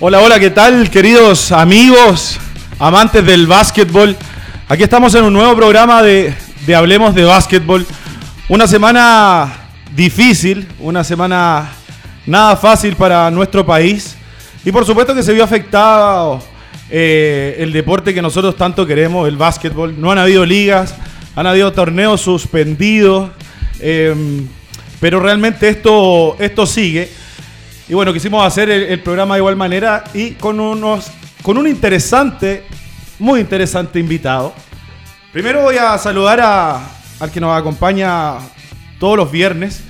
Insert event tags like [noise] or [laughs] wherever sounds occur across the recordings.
Hola, hola, ¿qué tal, queridos amigos, amantes del básquetbol? Aquí estamos en un nuevo programa de, de Hablemos de Básquetbol. Una semana difícil, una semana nada fácil para nuestro país. Y por supuesto que se vio afectado eh, el deporte que nosotros tanto queremos, el básquetbol. No han habido ligas, han habido torneos suspendidos. eh, pero realmente esto, esto sigue. Y bueno, quisimos hacer el, programa de igual manera y con, unos, con un interesante, muy interesante invitado. Primero voy a saludar a, al que nos acompaña todos los viernes,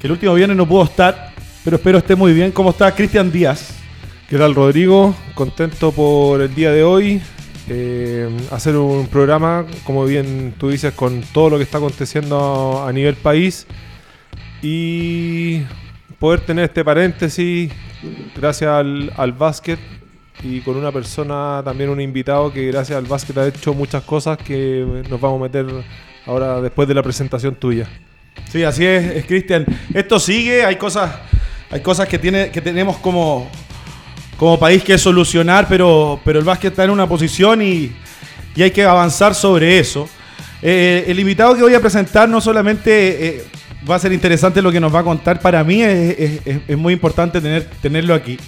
que el último viernes no pudo estar, pero espero esté muy bien. ¿Cómo está Cristian Díaz? ¿Qué tal, Rodrigo? Contento por el día de hoy. eh, hacer un programa, como bien tú dices, con todo lo que está aconteciendo a nivel país. Y poder tener este paréntesis gracias al, al básquet y con una persona, también un invitado que gracias al básquet ha hecho muchas cosas que nos vamos a meter ahora después de la presentación tuya. Sí, así es, es Cristian. Esto sigue, hay cosas, hay cosas que, tiene, que tenemos como, como país que solucionar, pero, pero el básquet está en una posición y, y hay que avanzar sobre eso. Eh, el invitado que voy a presentar no solamente eh, va a ser interesante lo que nos va a contar, para mí es, muy importante tener, tenerlo aquí.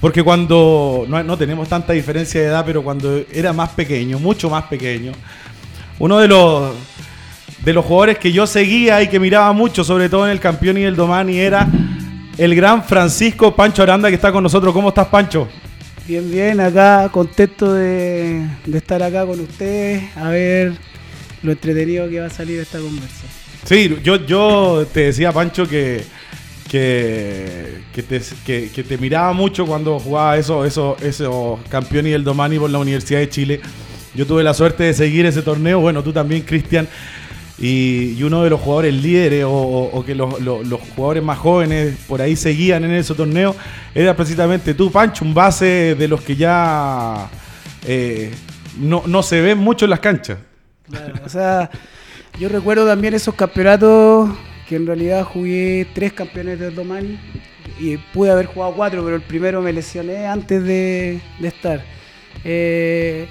Porque cuando, no, tenemos tanta diferencia de edad, pero cuando era más pequeño, mucho más pequeño, uno de los, de los jugadores que yo seguía y que miraba mucho, sobre todo en el campeón y el Domani, era el gran Francisco Pancho Aranda que está con nosotros. ¿Cómo estás, Pancho? Bien, bien, acá contento de, de estar acá con ustedes, a ver lo entretenido que va a salir esta conversa. Sí, yo, yo te decía, Pancho, que, que, que, te, que- que te miraba mucho cuando jugaba eso, eso, esos campeón y el Domani por la Universidad de Chile. Yo tuve la suerte de seguir ese torneo, bueno, tú también, Cristian. Y, uno de los jugadores líderes o, que los, los- los jugadores más jóvenes por ahí seguían en ese torneo era precisamente tú, Pancho, un base de los que ya eh, no, no se ven mucho en las canchas. Claro, o sea, yo recuerdo también esos campeonatos que en realidad jugué tres campeones del Domani y pude haber jugado cuatro, pero el primero me lesioné antes de, de estar. Eh,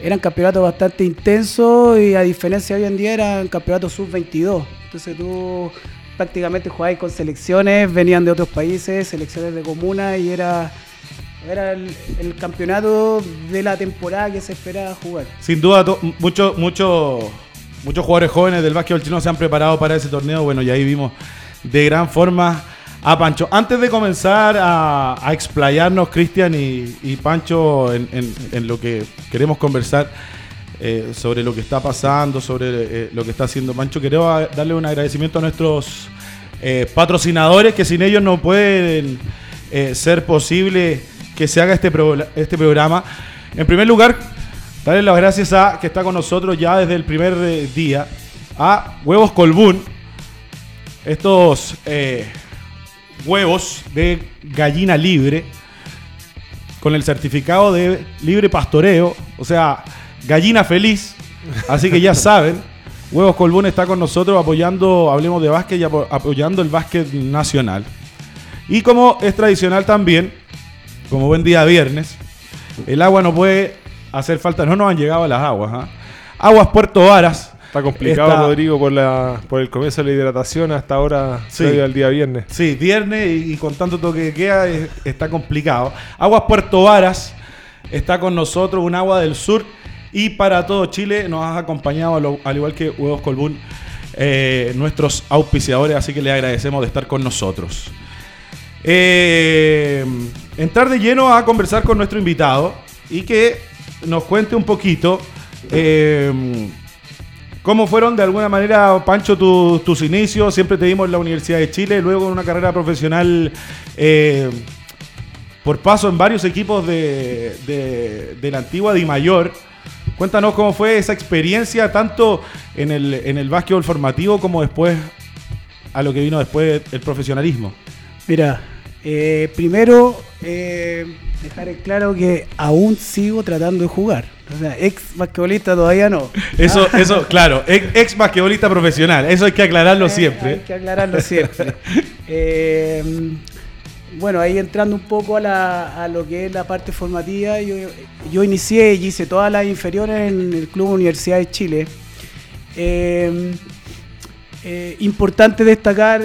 eran campeonatos bastante intensos y a diferencia de hoy en día eran campeonatos sub-22. Entonces tú prácticamente jugabas con selecciones, venían de otros países, selecciones de comuna y era, era el, campeonato de la temporada que se esperaba jugar. Sin duda, muchos muchos muchos jugadores jóvenes del básquetbol chino se han preparado para ese torneo. Bueno, y ahí vimos de gran forma a Pancho. Antes de comenzar a, explayarnos, Cristian y, Pancho, en, lo que queremos conversar eh, sobre lo que está pasando, sobre eh, lo que está haciendo Pancho, quiero darle un agradecimiento a nuestros eh, patrocinadores que sin ellos no pueden ser posible que se haga este, pro- este programa. En primer lugar, darle las gracias a que está con nosotros ya desde el primer eh, día, a Huevos Colbún. Estos eh, huevos de gallina libre con el certificado de libre pastoreo, o sea, gallina feliz. Así que ya saben, Huevos Colbún está con nosotros apoyando, hablemos de básquet y apo- apoyando el básquet nacional. Y como es tradicional también, como buen día viernes, el agua no puede hacer falta, no nos han llegado las aguas. ¿ah? Aguas Puerto Varas. Está complicado, Está- Rodrigo, por, la, por el comienzo de la hidratación hasta ahora, Sí. al día viernes. Sí, viernes y, y con tanto toque que queda es- está complicado. Aguas Puerto Varas está con nosotros, un agua del sur. Y para todo Chile nos has acompañado, al, al igual que Huevos Colbún, eh, nuestros auspiciadores. Así que les agradecemos de estar con nosotros. Eh, entrar de lleno a conversar con nuestro invitado y que nos cuente un poquito eh, cómo fueron de alguna manera, Pancho, tu- tus inicios. Siempre te vimos en la Universidad de Chile, luego en una carrera profesional eh, por paso en varios equipos de, de- de la antigua Di Mayor. Cuéntanos cómo fue esa experiencia, tanto en el, en el básquetbol formativo como después a lo que vino después el profesionalismo. Mira, eh, primero eh, dejar en claro que aún sigo tratando de jugar. O sea, ex basquetbolista todavía no. Eso, eso, claro, ex, ex basquetbolista profesional, eso hay que aclararlo Eh, siempre. Hay que aclararlo siempre. [laughs] Bueno, ahí entrando un poco a, lo que es la parte formativa, yo, inicié y hice todas las inferiores en el Club Universidad de Chile. Eh, importante destacar,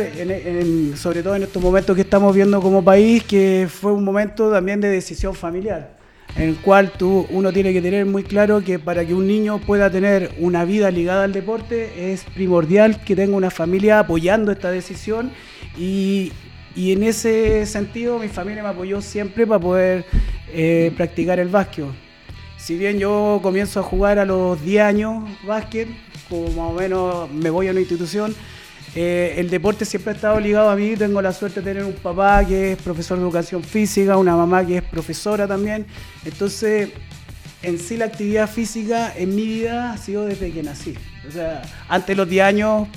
sobre todo en estos momentos que estamos viendo como país, que fue un momento también de decisión familiar en el cual tú, uno tiene que tener muy claro que para que un niño pueda tener una vida ligada al deporte es primordial que tenga una familia apoyando esta decisión y, en ese sentido mi familia me apoyó siempre para poder eh, practicar el básquet. Si bien yo comienzo a jugar a los 10 años básquet, como más o menos me voy a una institución, eh, el deporte siempre ha estado ligado a mí. Tengo la suerte de tener un papá que es profesor de educación física, una mamá que es profesora también. Entonces, en sí la actividad física en mi vida ha sido desde que nací. O sea, antes de los 10 años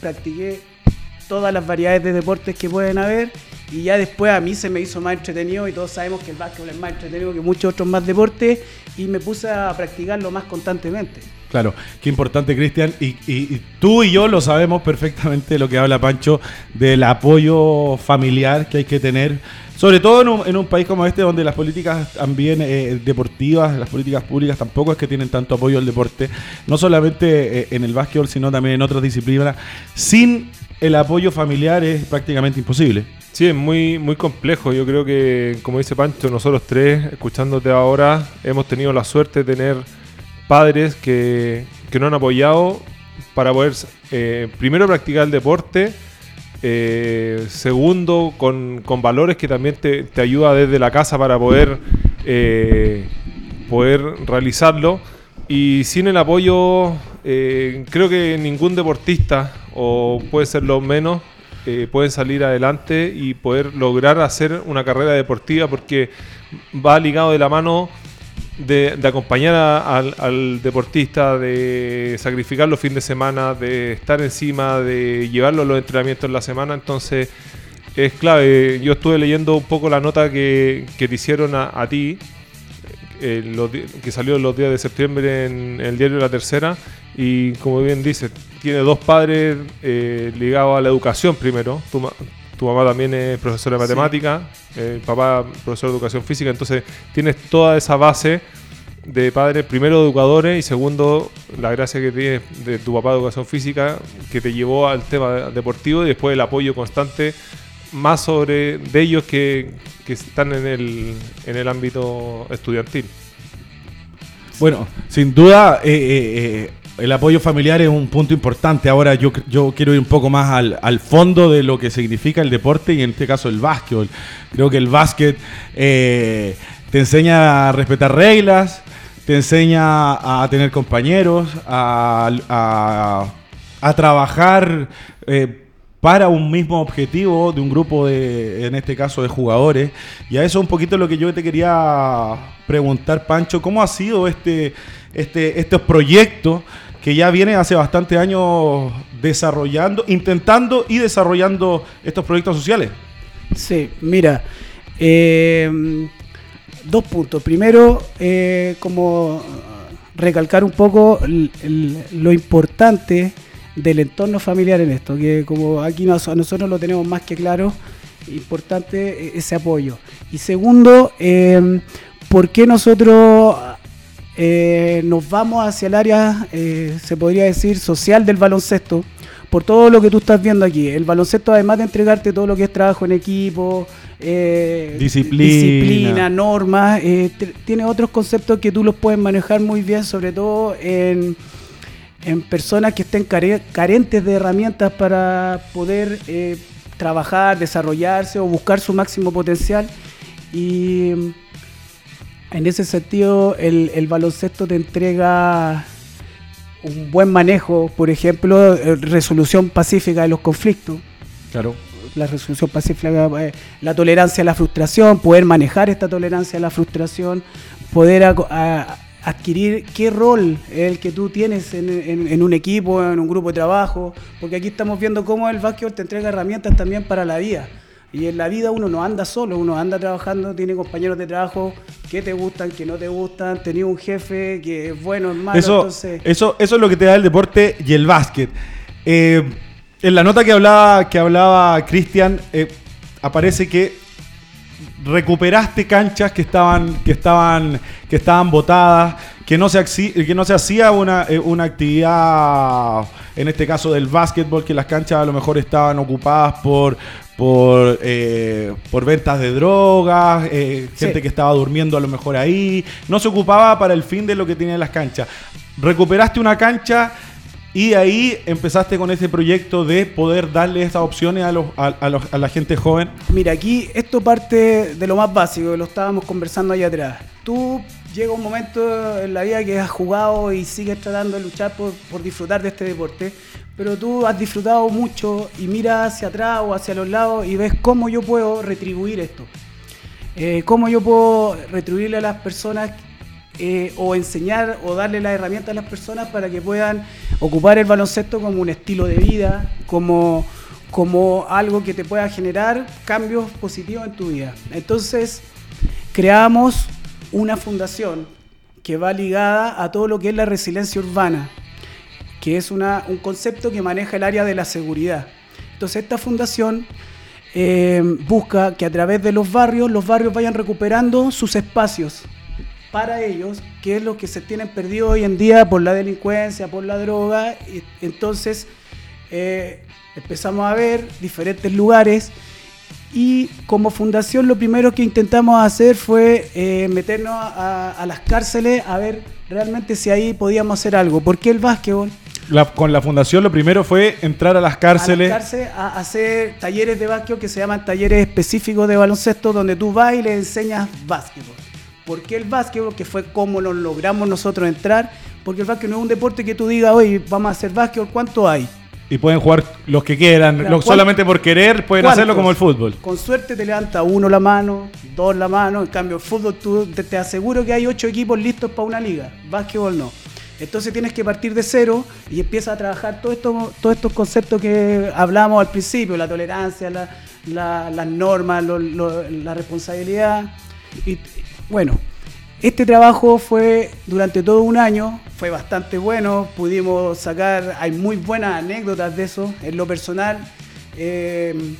practiqué todas las variedades de deportes que pueden haber y ya después a mí se me hizo más entretenido y todos sabemos que el básquetbol es más entretenido que muchos otros más deportes y me puse a practicarlo más constantemente. Claro, qué importante, Cristian. Y, tú y yo lo sabemos perfectamente lo que habla Pancho del apoyo familiar que hay que tener, sobre todo en un, país como este, donde las políticas también eh, deportivas, las políticas públicas tampoco es que tienen tanto apoyo al deporte, no solamente eh, en el básquetbol, sino también en otras disciplinas. Sin el apoyo familiar es prácticamente imposible. Sí, es muy, muy complejo. Yo creo que, como dice Pancho, nosotros tres, escuchándote ahora, hemos tenido la suerte de tener padres que, que nos han apoyado para poder, eh, primero, practicar el deporte, eh, segundo, con, con, valores que también te, te, ayuda desde la casa para poder, eh, poder realizarlo. Y sin el apoyo, creo que ningún deportista, o puede ser lo menos, puede salir adelante y poder lograr hacer una carrera deportiva porque va ligado de la mano de, acompañar al, deportista, de sacrificar los fines de semana, de estar encima, de llevarlo a los entrenamientos en la semana. Entonces es clave. Yo estuve leyendo un poco la nota que, te hicieron a, ti, eh, que salió los días de septiembre en, el diario La Tercera. Y como bien dice, tiene dos padres eh, ligados a la educación primero. Tu mamá también es profesora de matemática, el papá profesor de educación física, entonces tienes toda esa base de padres, primero educadores y segundo la gracia que tienes de tu papá de educación física que te llevó al tema deportivo y después el apoyo constante más sobre de ellos que, están en el, en el ámbito estudiantil. Bueno, sin duda eh, eh, eh, el apoyo familiar es un punto importante. Ahora yo, yo quiero ir un poco más al, fondo de lo que significa el deporte y en este caso el básquetbol. Creo que el básquet eh, te enseña a respetar reglas, te enseña a tener compañeros, a, trabajar eh, para un mismo objetivo de un grupo de, en este caso, de jugadores. Y a eso un poquito lo que yo te quería preguntar, Pancho, ¿cómo ha sido este, este, estos proyectos que ya vienen hace bastante años desarrollando, intentando y desarrollando estos proyectos sociales? Sí, mira, eh, dos puntos. Primero, eh, como recalcar un poco lo importante del entorno familiar en esto, que como aquí nosotros lo tenemos más que claro, importante e-, ese apoyo. Y segundo, eh, ¿por qué nosotros eh, nos vamos hacia el área, eh, se podría decir, social del baloncesto? Por todo lo que tú estás viendo aquí. El baloncesto, además de entregarte todo lo que es trabajo en equipo, disciplina. normas, tiene otros conceptos que tú los puedes manejar muy bien, sobre todo en en personas que estén carentes de herramientas para poder eh, trabajar, desarrollarse o buscar su máximo potencial. Y en ese sentido, el, baloncesto te entrega un buen manejo, por ejemplo, eh, resolución pacífica de los conflictos. Claro. La resolución pacífica, eh, la tolerancia a la frustración, poder manejar esta tolerancia a la frustración, poder adquirir qué rol es el que tú tienes en, un equipo, en un grupo de trabajo, porque aquí estamos viendo cómo el básquetbol te entrega herramientas también para la vida. Y en la vida uno no anda solo, uno anda trabajando, tiene compañeros de trabajo que te gustan, que no te gustan, tenía un jefe que es bueno, es malo. Eso, entonces... eso, eso es lo que te da el deporte y el básquet. Eh, en la nota que hablaba, que hablaba Cristian, eh, aparece que recuperaste canchas que estaban, que estaban, que estaban botadas, que no se, que no se hacía una, eh, una actividad, en este caso del básquetbol, que las canchas a lo mejor estaban ocupadas por, por, eh, por ventas de drogas, eh, Sí. gente que estaba durmiendo a lo mejor ahí, no se ocupaba para el fin de lo que tenían las canchas. Recuperaste una cancha y ahí empezaste con ese proyecto de poder darle estas opciones a, los, a, a los- a la gente joven. Mira, aquí esto parte de lo más básico, lo estábamos conversando allá atrás. Tú llega un momento en la vida que has jugado y sigues tratando de luchar por, disfrutar de este deporte, pero tú has disfrutado mucho y miras hacia atrás o hacia los lados y ves cómo yo puedo retribuir esto. Eh, cómo yo puedo retribuirle a las personas eh, o enseñar o darle las herramientas a las personas para que puedan ocupar el baloncesto como un estilo de vida, como, como algo que te pueda generar cambios positivos en tu vida. Entonces, creamos una fundación que va ligada a todo lo que es la resiliencia urbana, que es una- un concepto que maneja el área de la seguridad. Entonces, esta fundación eh, busca que a través de los barrios, los barrios vayan recuperando sus espacios para ellos, que es lo que se tienen perdido hoy en día por la delincuencia, por la droga. Y entonces eh, empezamos a ver diferentes lugares y como fundación lo primero que intentamos hacer fue eh, meternos a, a las cárceles a ver realmente si ahí podíamos hacer algo. ¿Por qué el básquetbol? La- con la fundación lo primero fue entrar a las a cárceles. las cárceles a hacer talleres de básquetbol que se llaman talleres específicos de baloncesto donde tú vas y le enseñas básquetbol. ¿Por qué el básquetbol? Que fue como lo logramos nosotros entrar. Porque el básquet no es un deporte que tú digas, oye, vamos a hacer básquetbol, ¿cuánto hay? Y pueden jugar los que quieran. Claro, solamente por querer pueden hacerlo como el fútbol. Con suerte te levanta uno la mano, dos la mano. En cambio, el fútbol tú, te, te aseguro que hay ocho equipos listos para una liga. Básquetbol no. Entonces tienes que partir de cero y empiezas a trabajar todo esto, todos estos conceptos que hablamos al principio, la tolerancia, la- la- las normas, lo- lo- la responsabilidad. Y bueno, este trabajo fue durante todo un año, fue bastante bueno, pudimos sacar, hay muy buenas anécdotas de eso, en lo personal. eh,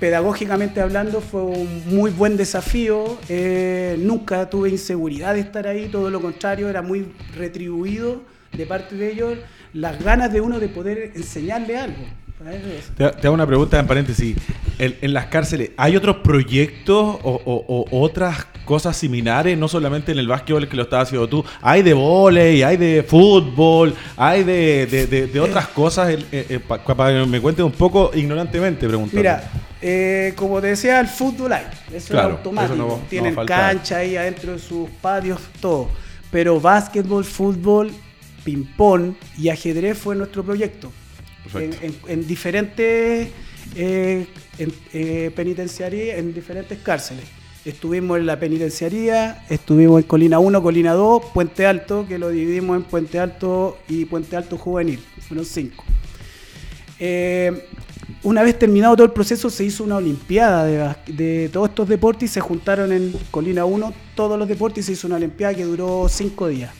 pedagógicamente hablando fue un muy buen desafío, eh, nunca tuve inseguridad de estar ahí, todo lo contrario, era muy retribuido de parte de ellos las ganas de uno de poder enseñarle algo. Te, hago una pregunta en paréntesis. En, en las cárceles, ¿hay otros proyectos o, o- o otras cosas similares? No solamente en el básquetbol que lo estás haciendo tú. Hay de vóley, hay de fútbol, hay de, de- de- de otras cosas. eh, eh, pa- para que me cuentes un poco ignorantemente, preguntando. Mira, eh, como te decía, el fútbol hay, eso Claro, es automático. eso no- Tienen cancha ahí adentro de sus patios, todo. Pero básquetbol, fútbol, ping-pong y ajedrez fue nuestro proyecto. En, en- en diferentes eh, en, penitenciarías, en diferentes cárceles. Estuvimos en la penitenciaría, estuvimos en Colina 1, Colina 2, Puente Alto, que lo dividimos en Puente Alto y Puente Alto Juvenil. Fueron cinco. Eh, una vez terminado todo el proceso, se hizo una olimpiada de, todos estos deportes y se juntaron en Colina 1 todos los deportes y se hizo una olimpiada que duró cinco días.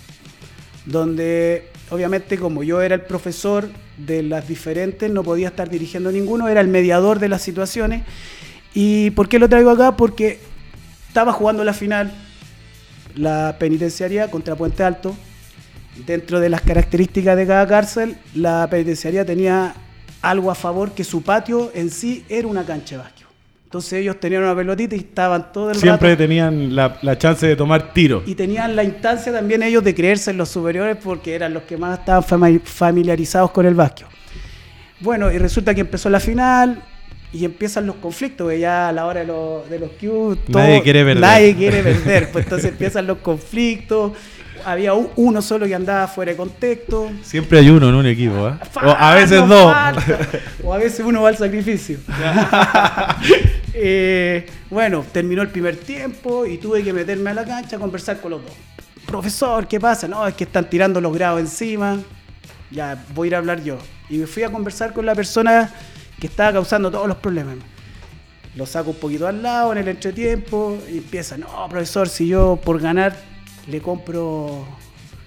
Donde, obviamente, como yo era el profesor de las diferentes, no podía estar dirigiendo ninguno, era el mediador de las situaciones. ¿Y por qué lo traigo acá? Porque estaba jugando la final, la penitenciaria contra Puente Alto. Dentro de las características de cada cárcel, la penitenciaria tenía algo a favor que su patio en sí era una cancha de básquet. Entonces ellos tenían una pelotita y estaban todo el Siempre rato tenían la, la chance de tomar tiro. y tenían la instancia también ellos de creerse en los superiores porque eran los que más estaban fami- familiarizados con el básquet. Bueno, y resulta que empezó la final y empiezan los conflictos, que ya a la hora de, los- de los cues, Nadie quiere perder. Nadie quiere [laughs] perder, pues entonces empiezan los conflictos. Había uno solo que andaba fuera de contexto. Siempre hay uno en un equipo, ¿eh? O a veces dos. falta. O a veces uno va al sacrificio. [laughs] Eh, bueno, terminó el primer tiempo y tuve que meterme a la cancha a conversar con los dos. Profesor, ¿qué pasa? No, es que están tirando los grados encima. Ya, voy a ir a hablar yo. Y me fui a conversar con la persona que estaba causando todos los problemas. Lo saco un poquito al lado en el entretiempo y empieza, no, profesor, si yo por ganar le compro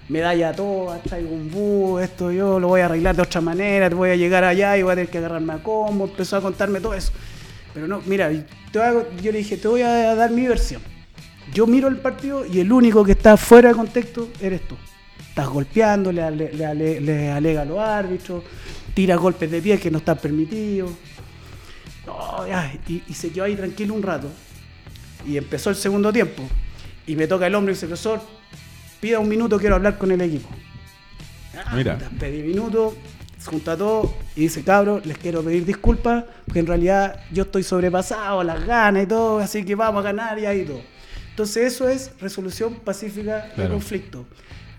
medalla a todas, traigo un bus, esto yo lo voy a arreglar de otra manera, te voy a llegar allá y voy a tener que agarrarme a combo, empezó a contarme todo eso. Pero no, mira, yo le dije, te voy a dar mi versión. Yo miro el partido y el único que está fuera de contexto eres tú. Estás golpeando, le, le le alega a los árbitros, tira golpes de pie que no están permitidos. No, ya, y, y se quedó ahí tranquilo un rato. Y empezó el segundo tiempo. Y me toca el hombre y dice, profesor, pida un minuto, quiero hablar con el equipo. Ah, Mira. Pedí minuto, se junta todo y dice, cabros, les quiero pedir disculpas, porque en realidad yo estoy sobrepasado, las ganas y todo, así que vamos a ganar y ahí todo. Entonces eso es resolución pacífica de Claro. conflicto.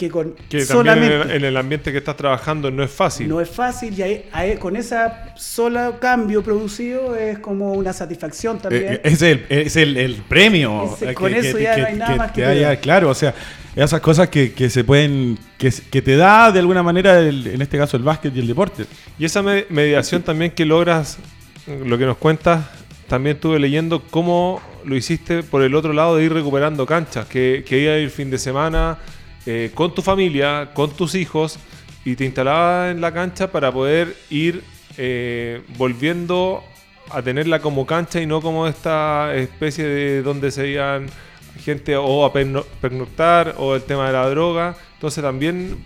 Que con Que solamente también en el, en el ambiente que estás trabajando no es fácil. no es fácil y ahí- ahí- con esa sola cambio producido es como una satisfacción también. Eh, es el, es el, el premio. Ese- eh, con eso ya no hay nada más que haya-. Claro, o sea, esas cosas que, que se pueden, que, que te da de alguna manera, el- en este caso, el básquet y el deporte. Y esa me- mediación también que logras, lo que nos cuentas, también estuve leyendo cómo lo hiciste por el otro lado de ir recuperando canchas, que, que iba a ir fin de semana eh, con tu familia, con tus hijos, y te instalabas en la cancha para poder ir eh, volviendo a tenerla como cancha y no como esta especie de donde se iban gente o a perno- pernoctar o el tema de la droga. Entonces también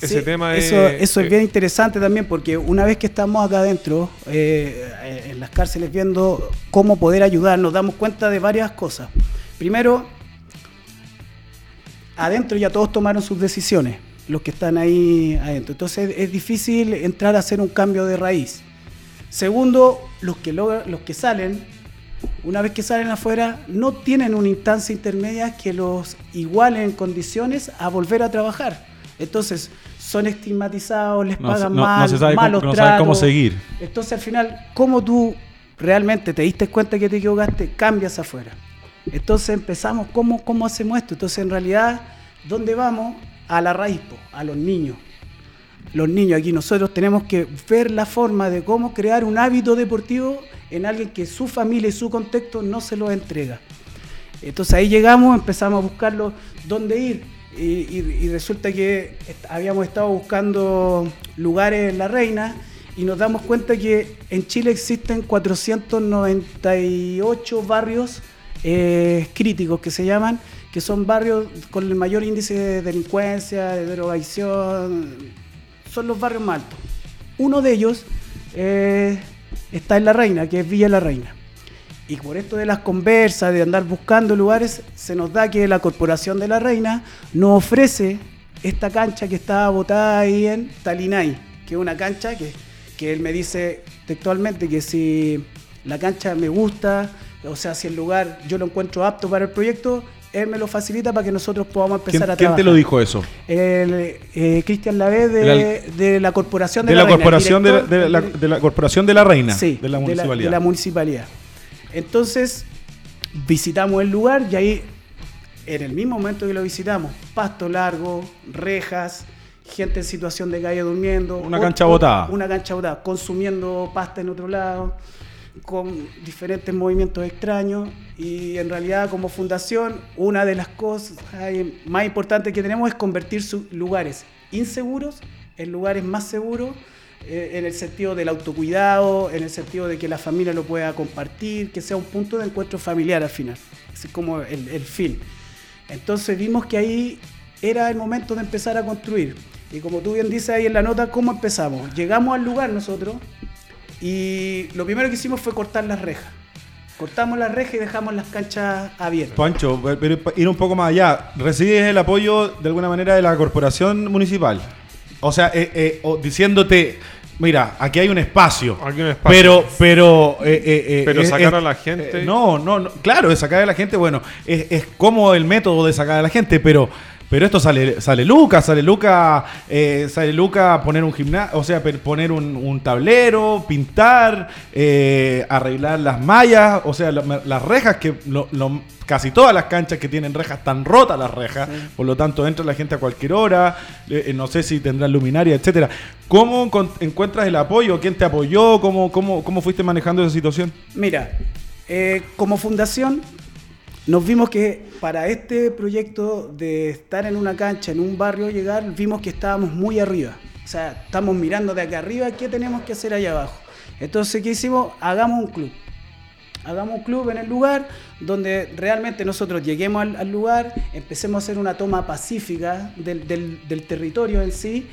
ese Sí, tema eso, es... eso es eh, bien interesante también porque una vez que estamos acá adentro, eh, en las cárceles viendo cómo poder ayudar, nos damos cuenta de varias cosas. Primero, adentro ya todos tomaron sus decisiones, los que están ahí adentro. Entonces es difícil entrar a hacer un cambio de raíz. Segundo, los que, logra- los que salen, una vez que salen afuera, no tienen una instancia intermedia que los iguale en condiciones a volver a trabajar. Entonces, son estigmatizados, les No, pagan no- no mal, se sabe cómo- malos no saben cómo tratos. seguir. Entonces, al final, ¿cómo tú realmente te diste cuenta que te equivocaste? Cambias afuera. Entonces empezamos, ¿cómo, cómo hacemos esto? Entonces, en realidad, ¿dónde vamos? A la raíz, a los niños. Los niños aquí, nosotros tenemos que ver la forma de cómo crear un hábito deportivo en alguien que su familia y su contexto no se lo entrega. Entonces ahí llegamos, empezamos a buscarlo dónde ir. Y, y- resulta que habíamos estado buscando lugares en La Reina y nos damos cuenta que en Chile existen 498 barrios eh, críticos que se llaman, que son barrios con el mayor índice de delincuencia, de drogadicción, son los barrios más altos. Uno de ellos eh, está en La Reina, que es Villa La Reina. Y por esto de las conversas, de andar buscando lugares, se nos da que la Corporación de la Reina nos ofrece esta cancha que está botada ahí en Talinay, que es una cancha que, que él me dice textualmente que si la cancha me gusta, o sea, si el lugar yo lo encuentro apto para el proyecto, él me lo facilita para que nosotros podamos ¿Quién, empezar a quién trabajar. te lo dijo eso? El, eh, Cristian Lavé de, de la Corporación de, De la, Reina, corporación de, la, director- de la- de la corporación de la reina, Sí, de la municipalidad. de la municipalidad. Entonces, visitamos el lugar y ahí, en el mismo momento que lo visitamos, pasto largo, rejas, gente en situación de calle durmiendo. Una cancha ot- botada. Una cancha botada, consumiendo pasta en otro lado, con diferentes movimientos extraños. Y en realidad, como fundación, una de las cosas más importantes que tenemos es convertir lugares inseguros en lugares más seguros eh, en el sentido del autocuidado, en el sentido de que la familia lo pueda compartir, que sea un punto de encuentro familiar al final. Es como el, el fin. Entonces vimos que ahí era el momento de empezar a construir. Y como tú bien dices ahí en la nota, ¿cómo empezamos? Llegamos al lugar nosotros y lo primero que hicimos fue cortar las rejas. Cortamos las rejas y dejamos las canchas abiertas. Pancho, pero ir un poco más allá. ¿Recibes el apoyo de alguna manera de la corporación municipal? O sea, eh, eh, o diciéndote, mira, aquí hay un espacio. Aquí hay un espacio. Pero, pero, eh, Pero es- sacar es- a la gente- eh, no, no, no, claro, es sacar a la gente, bueno, es, es como el método de sacar a la gente, pero. Pero esto sale, sale Luca, sale Luca, eh, sale Luca poner un gimnasio, o sea, poner un, un tablero, pintar, eh, arreglar las mallas, o sea, la- las rejas que lo- lo- casi todas las canchas que tienen rejas están rotas las rejas, por lo tanto entra la gente a cualquier hora, eh, eh, no sé si tendrán luminaria, etcétera. ¿Cómo encuentras el apoyo? ¿Quién te apoyó? ¿Cómo, cómo, cómo fuiste manejando esa situación? Mira, eh, como fundación nos vimos que para este proyecto de estar en una cancha, en un barrio, llegar, vimos que estábamos muy arriba. O sea, estamos mirando de acá arriba, ¿qué tenemos que hacer allá abajo? Entonces, ¿qué hicimos? Hagamos un club. hagamos un club en el lugar donde realmente nosotros lleguemos al, lugar, empecemos a hacer una toma pacífica del, territorio en sí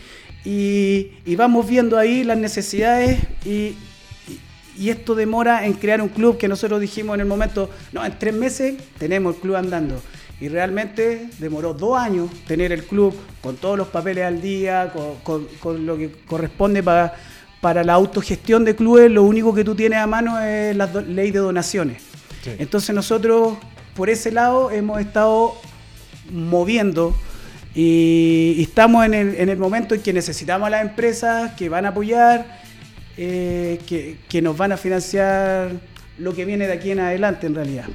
y, vamos viendo ahí las necesidades y, y esto demora en crear un club que nosotros dijimos en el momento, no, en tres meses tenemos el club andando. Y realmente demoró dos años tener el club con todos los papeles al día, con, lo que corresponde para, para la autogestión de clubes. Lo único que tú tienes a mano es la ley de donaciones. Entonces nosotros por ese lado hemos estado moviendo y, estamos en el, en el momento en que necesitamos a las empresas que van a apoyar eh, que, nos van a financiar lo que viene de aquí en adelante en realidad.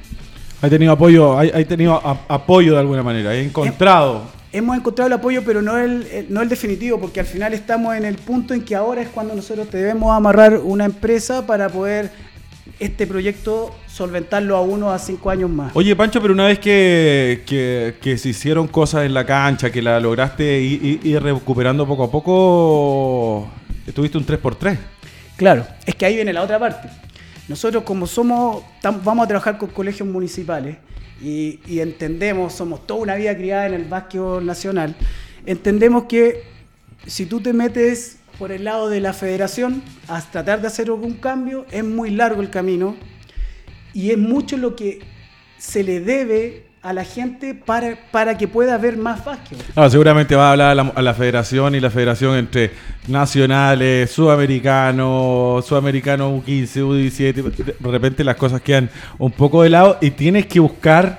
¿Ha tenido apoyo, hay, tenido apoyo de alguna manera? ¿Ha encontrado? Hemos encontrado el apoyo, pero no el, no el definitivo, porque al final estamos en el punto en que ahora es cuando nosotros debemos amarrar una empresa para poder este proyecto solventarlo a uno a cinco años más. Oye, Pancho, pero una vez que, que, se hicieron cosas en la cancha, que la lograste ir, ir recuperando poco a poco, tuviste un 3x3. Claro, es que ahí viene la otra parte. Nosotros como somos, vamos a trabajar con colegios municipales y, entendemos, somos toda una vida criada en el básquetbol nacional, entendemos que si tú te metes por el lado de la federación a tratar de hacer algún cambio, es muy largo el camino y es mucho lo que se le debe a la gente para, para que pueda haber más básquet. Ah, seguramente va a hablar a la, federación y la federación entre nacionales, sudamericanos, sudamericanos U15, U17, de repente las cosas quedan un poco de lado y tienes que buscar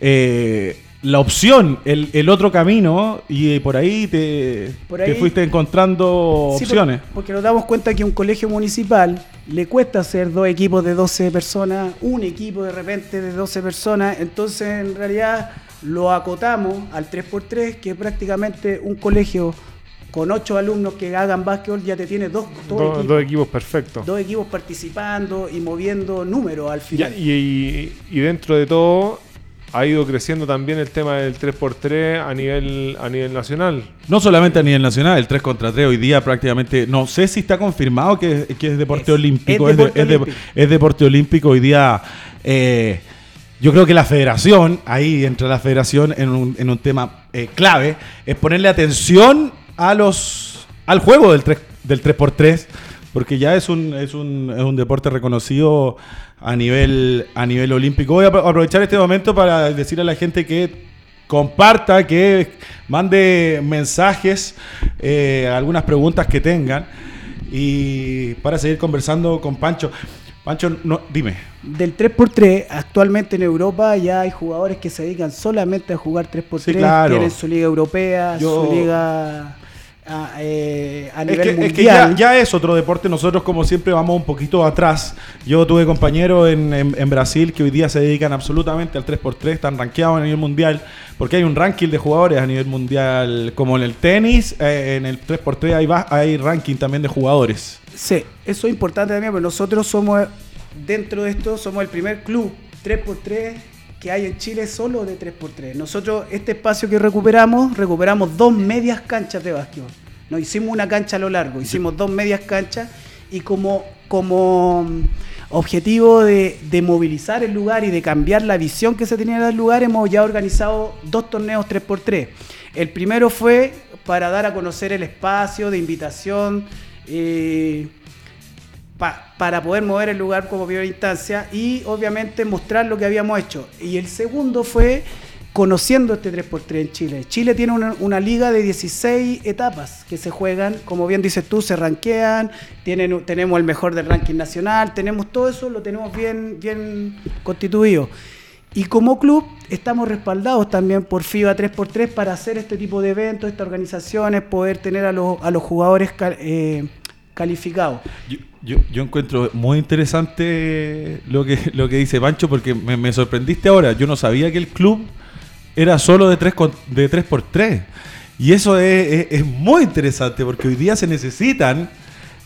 eh, la opción, el, otro camino, y por ahí te, fuiste encontrando opciones. Porque, nos damos cuenta que un colegio municipal le cuesta hacer dos equipos de 12 personas, un equipo de repente de 12 personas, entonces en realidad lo acotamos al 3x3, que es prácticamente un colegio con ocho alumnos que hagan básquetbol, ya te tiene dos, dos, equipos, perfectos. Dos equipos participando y moviendo números al final. y, y dentro de todo ha ido creciendo también el tema del 3x3 a nivel, a nivel nacional. No solamente a nivel nacional, el 3 contra 3 hoy día prácticamente, no sé si está confirmado que, es deporte olímpico, es, deporte olímpico. hoy día. Eh, yo creo que la federación, ahí entra la federación en un, en un tema eh, clave, es ponerle atención a los al juego del 3, del 3x3 porque ya es un, es un, es un deporte reconocido a nivel, a nivel olímpico. Voy a aprovechar este momento para decir a la gente que comparta, que mande mensajes, eh, algunas preguntas que tengan y para seguir conversando con Pancho. Pancho, no, dime. Del 3x3, actualmente en Europa ya hay jugadores que se dedican solamente a jugar 3x3, tienen su liga europea, su liga a, eh, nivel mundial. Es que ya, es otro deporte. Nosotros, como siempre, vamos un poquito atrás. Yo tuve compañeros en, Brasil que hoy día se dedican absolutamente al 3x3, están rankeados a nivel mundial, porque hay un ranking de jugadores a nivel mundial, como en el tenis, eh, en el 3x3 hay, hay ranking también de jugadores. Sí, eso es importante también, porque nosotros somos, dentro de esto, somos el primer club 3x3 que hay en Chile solo de 3x3. Nosotros, este espacio que recuperamos, recuperamos dos medias canchas de básquetbol. No hicimos una cancha a lo largo, hicimos dos medias canchas y como, como mm, objetivo de, movilizar el lugar y de cambiar la visión que se tenía del lugar, hemos ya organizado dos torneos 3x3. El primero fue para dar a conocer el espacio de invitación. Eh, para poder mover el lugar como primera instancia y obviamente mostrar lo que habíamos hecho. Y el segundo fue conociendo este 3x3 en Chile. Chile tiene una, liga de 16 etapas que se juegan, como bien dices tú, se ranquean, tienen, tenemos el mejor del ranking nacional, tenemos todo eso, lo tenemos bien, bien constituido. Y como club estamos respaldados también por FIBA 3x3 para hacer este tipo de eventos, estas organizaciones, poder tener a, los, a los jugadores eh, calificados. Yo, yo, encuentro muy interesante lo que, lo que dice Pancho porque me, sorprendiste ahora. Yo no sabía que el club era solo de 3 de 3 por 3 Y eso es, muy interesante porque hoy día se necesitan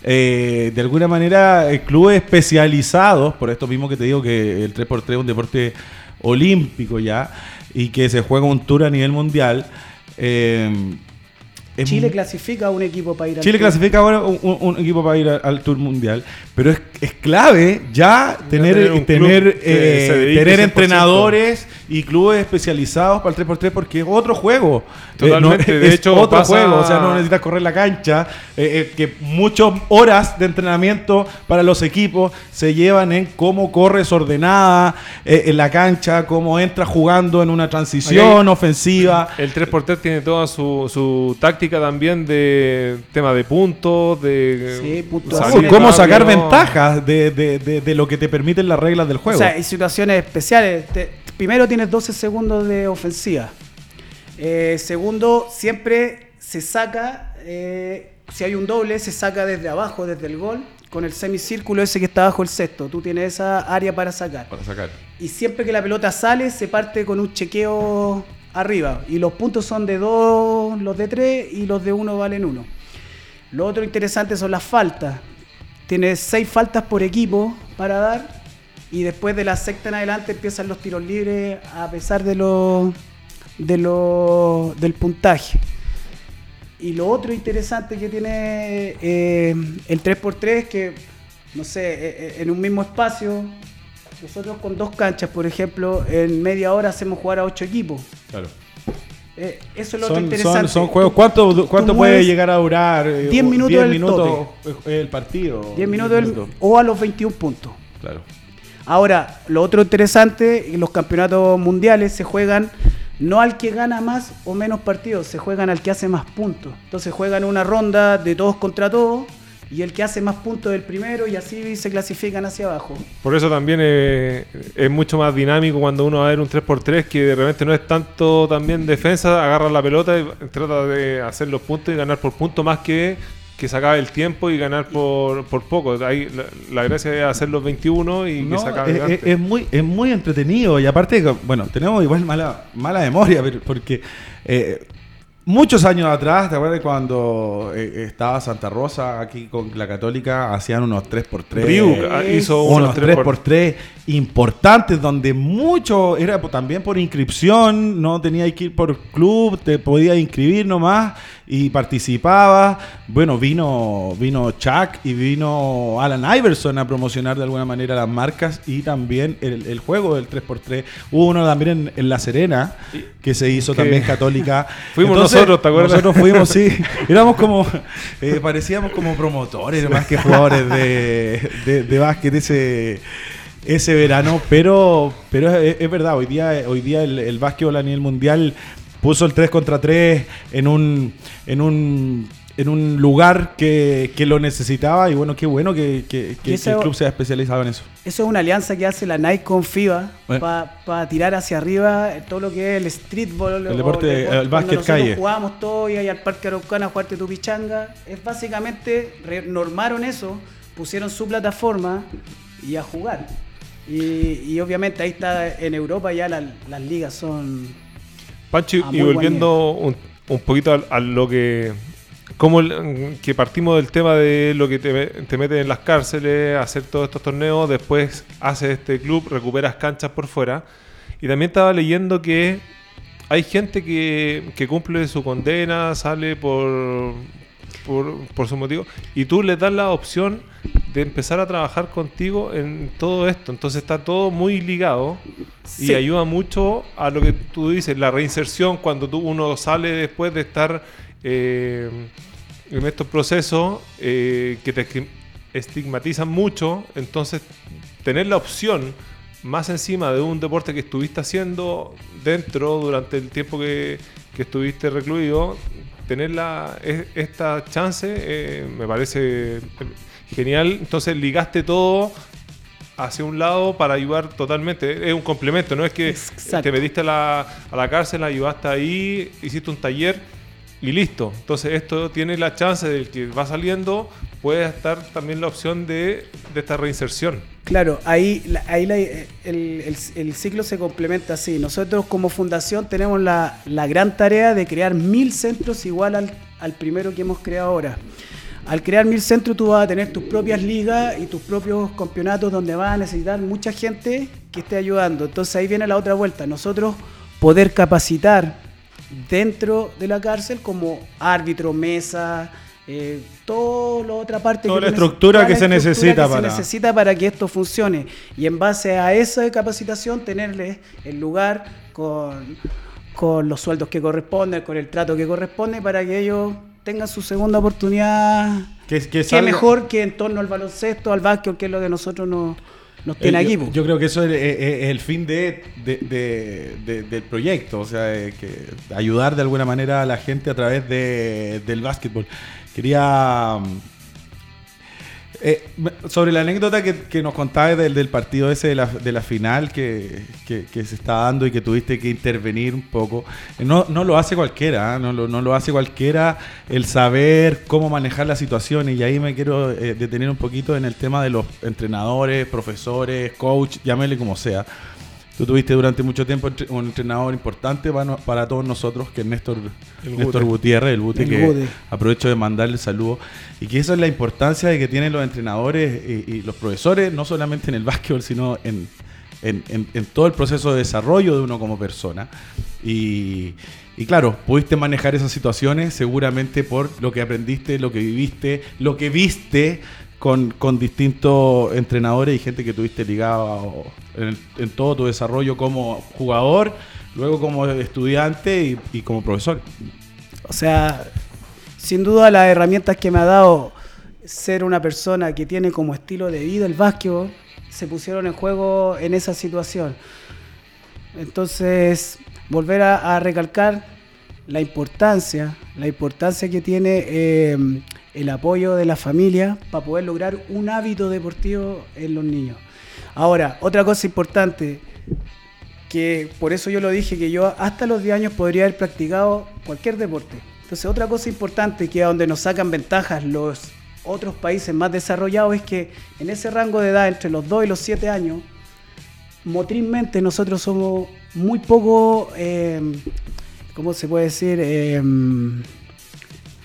eh, de alguna manera eh, clubes especializados, por esto mismo que te digo que el 3x3 es un deporte olímpico ya y que se juega un tour a nivel mundial. Eh, es Chile clasifica a un equipo para ir al Chile Tour. clasifica ahora un, un- un equipo para ir al, al Tour Mundial, pero es, es clave ya tener, tener tener, eh, se dedique tener 100%. entrenadores y clubes especializados para el 3x3 porque es otro juego. Totalmente, no, de es hecho, otro pasa- juego, o sea, no necesitas correr la cancha, eh, eh, que muchas horas de entrenamiento para los equipos se llevan en cómo corres ordenada eh, en la cancha, cómo entras jugando en una transición ofensiva. El 3x3 tiene toda su, su táctica también de tema de puntos, de Sí, salir cómo sacar ventajas de, de- de- de lo que te permiten las reglas del juego. O sea, hay situaciones especiales. Te- primero tienes 12 segundos de ofensiva. Eh, segundo, siempre se saca, eh, si hay un doble, se saca desde abajo, desde el gol, con el semicírculo ese que está bajo el cesto. Tú tienes esa área para sacar. para sacar. Y siempre que la pelota sale, se parte con un chequeo arriba. Y los puntos son de 2, los de 3 y los de 1 valen 1. Lo otro interesante son las faltas. Tienes 6 faltas por equipo para dar. Y después de la sexta en adelante empiezan los tiros libres a pesar de lo, de lo, del puntaje. Y lo otro interesante que tiene eh, el 3x3 es que, no sé, eh, eh, en un mismo espacio, nosotros con dos canchas, por ejemplo, en media hora hacemos jugar a ocho equipos. Claro. Eh, eso es lo otro interesante. son, son juegos. ¿Cuánto, cuánto puede llegar a durar? eh, 10 o- minutos 10 el minutos el partido. 10 minutos o a los 21 puntos. Claro. Ahora, lo otro interesante, los campeonatos mundiales se juegan no al que gana más o menos partidos, se juegan al que hace más puntos. Entonces juegan una ronda de todos contra todos y el que hace más puntos es el primero y así se clasifican hacia abajo. Por eso también eh, es mucho más dinámico cuando uno va a ver un 3x3 que de repente no es tanto también defensa, agarra la pelota y trata de hacer los puntos y ganar por punto más que que se acabe el tiempo y ganar por, por poco. Ahí la, la gracia es hacer los 21 y No, que se acabe es, antes. es- muy, es muy entretenido y aparte, bueno, tenemos igual mala, mala memoria porque eh, muchos años atrás, ¿te acuerdas cuando eh, estaba Santa Rosa aquí con la Católica? Hacían unos 3x3. Ryuk ah, hizo unos unos 3 por 3x3 importantes donde mucho era también por inscripción, no tenía que ir por club, te podías inscribir nomás y participaba. Bueno, vino vino Chuck y vino Alan Iverson a promocionar de alguna manera las marcas y también el, el juego del 3x3. Hubo uno también en, en La Serena que se hizo Que también católica. [laughs] fuimos nosotros, ¿te acuerdas? Nosotros fuimos, sí. [laughs] Éramos como, eh, parecíamos como promotores más que jugadores de, de, de básquet ese, ese verano, pero, pero es, es verdad, hoy día, hoy día el, el básquetbol a nivel mundial puso el 3 contra 3 en un, en un, en un lugar que, que lo necesitaba y bueno, qué bueno que, que- que- Y eso- que el club sea especializado en eso. Eso es una alianza que hace la Nike con FIBA Bueno. para tirar hacia arriba todo lo que es el streetball. El deporte, el cuando básquet nosotros calle. Jugábamos todo y al Parque Araucana a jugarte tu pichanga. Es básicamente, normaron eso, pusieron su plataforma y a jugar. Y, y obviamente ahí está en Europa ya la- las ligas son... Pancho, a y volviendo un, un poquito a, a lo que. Como el- que partimos del tema de lo que te, te meten en las cárceles, hacer todos estos torneos, después haces este club, recuperas canchas por fuera. Y también estaba leyendo que hay gente que, que cumple su condena, sale por, por, por su motivo, y tú les das la opción de empezar a trabajar contigo en todo esto. Entonces está todo muy ligado y ayuda mucho a lo que tú dices, la reinserción cuando tú, uno sale después de estar eh, en estos procesos eh, que te estig- estigmatizan mucho, entonces tener la opción más encima de un deporte que estuviste haciendo dentro durante el tiempo que, que estuviste recluido, tener la, e- esta chance eh, me parece genial. Entonces ligaste todo hacia un lado para ayudar totalmente. Es un complemento, no es que Exacto. te metiste a la, a la cárcel, ayudaste ahí, hiciste un taller y listo. Entonces esto tiene la chance del que va saliendo, puede estar también la opción de, de esta reinserción. Claro, ahí, ahí la- el, el- el ciclo se complementa así. Nosotros como fundación tenemos la, la gran tarea de crear mil centros igual al, al primero que hemos creado ahora. Al crear mil centros tú vas a tener tus propias ligas y tus propios campeonatos donde vas a necesitar mucha gente que esté ayudando. Entonces ahí viene la otra vuelta. Nosotros poder capacitar dentro de la cárcel como árbitro, mesa, eh, toda la otra parte Toda que la estructura que la se estructura necesita que se para- necesita para que esto funcione y en base a esa capacitación tenerles el lugar con, con los sueldos que corresponden, con el trato que corresponde para que ellos tengan su segunda oportunidad. Que, que mejor que en torno al baloncesto, al básquet, que es lo que nosotros nos, nos tiene Eh, aquí. yo, creo que eso es, es- es el fin de, de- de- de- del proyecto, o sea, eh, que ayudar de alguna manera a la gente a través de- del básquetbol. Quería... eh, sobre la anécdota que, que nos contabas del, del partido ese de la, de la final que, que- se está dando y que tuviste que intervenir un poco, eh, no, no lo hace cualquiera, ¿ah? no, lo, no lo hace cualquiera el saber cómo manejar la situación y ahí me quiero eh, detener un poquito en el tema de los entrenadores, profesores, coach, llámele como sea. Tú tuviste durante mucho tiempo un entrenador importante para, no- para todos nosotros, que es Néstor, El Néstor. Gutiérrez, el Bute, El que aprovecho de mandarle saludos. Y que esa es la importancia de que tienen los entrenadores y, y los profesores, no solamente en el [laughs] básquetbol, sino en, en- en- en todo el proceso de desarrollo de uno como persona. Y, y claro, pudiste manejar esas situaciones seguramente por lo que aprendiste, lo que viviste, lo que viste con, con distintos entrenadores y gente que tuviste ligado en, en todo tu desarrollo como jugador, luego como estudiante y, como profesor. O sea, sin duda las herramientas que me ha dado ser una persona que tiene como estilo de vida el básquetbol se pusieron en juego en esa situación. Entonces, volver a, a recalcar la importancia, la importancia que tiene eh, el apoyo de la familia para poder lograr un hábito deportivo en los niños. Ahora, otra cosa importante, que por eso yo lo dije, que yo hasta los 10 años podría haber practicado cualquier deporte. Entonces, otra cosa importante que a donde nos sacan ventajas los otros países más desarrollados es que en ese rango de edad, entre los 2 y los 7 años, motrizmente nosotros somos muy poco, eh, ¿cómo se puede decir? Eh,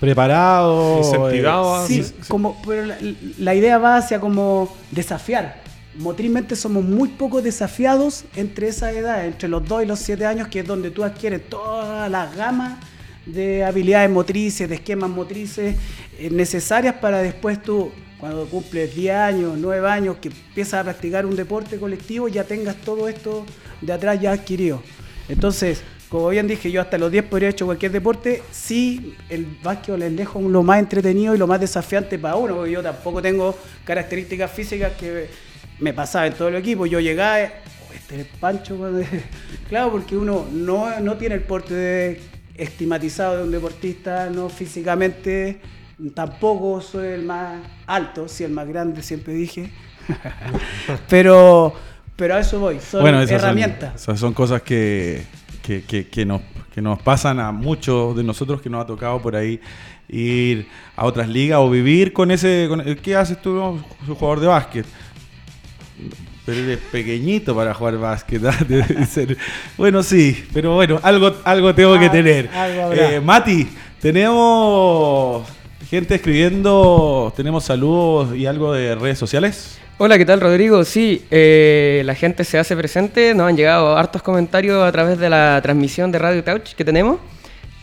Preparado. Incentivado a- Sí, sí, como, pero la, la idea va hacia como desafiar. Motrizmente somos muy poco desafiados entre esa edad, entre los 2 y los 7 años, que es donde tú adquieres toda la gama de habilidades motrices, de esquemas motrices eh, necesarias para después tú, cuando cumples 10 años, 9 años, que empiezas a practicar un deporte colectivo, ya tengas todo esto de atrás ya adquirido. Entonces, como bien dije, yo hasta los 10 podría haber hecho cualquier deporte. Sí, el básquetbol es lejos lo más entretenido y lo más desafiante para uno, porque yo tampoco tengo características físicas que me pasaba en todo el equipo. Yo llegaba, "Oh, este es el Pancho. cuando-". [laughs] claro, porque uno no, no tiene el porte de- estigmatizado de un deportista, no físicamente, tampoco soy el más alto, sí el más grande, siempre dije. [laughs] pero, pero a eso voy, son Bueno, esas son, herramientas. esas son cosas que, que, que- que nos, que nos pasan a muchos de nosotros que nos ha tocado por ahí ir a otras ligas o vivir con ese... con- ¿Qué haces tú, no? Soy jugador de básquet? Pero eres pequeñito para jugar básquet. [laughs] Bueno, sí, pero bueno, algo, algo tengo que Ah, tener. Eh, Mati, tenemos gente escribiendo, tenemos saludos y algo de redes sociales. Hola, ¿qué tal Rodrigo? Sí, eh, la gente se hace presente, nos han llegado hartos comentarios a través de la transmisión de Radio Couch que tenemos.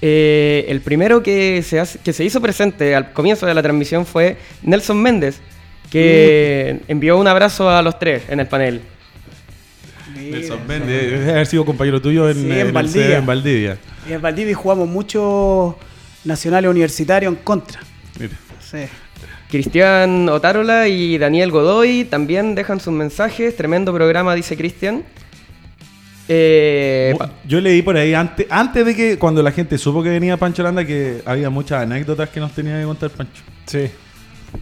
Eh, el primero que se, hace- que se hizo presente al comienzo de la transmisión fue Nelson Méndez, que envió un abrazo a los tres en el panel. Nelson Méndez, debe haber sido compañero tuyo en, Sí, en en el Valdivia. CD en Valdivia. En Valdivia jugamos muchos nacionales universitarios en contra. Mira. Sí. Cristian Otárola y Daniel Godoy también dejan sus mensajes. Tremendo programa, dice Cristian. Eh, Yo leí por ahí antes, antes de que cuando la gente supo que venía Pancho Landa que había muchas anécdotas que nos tenía que contar Pancho. Sí.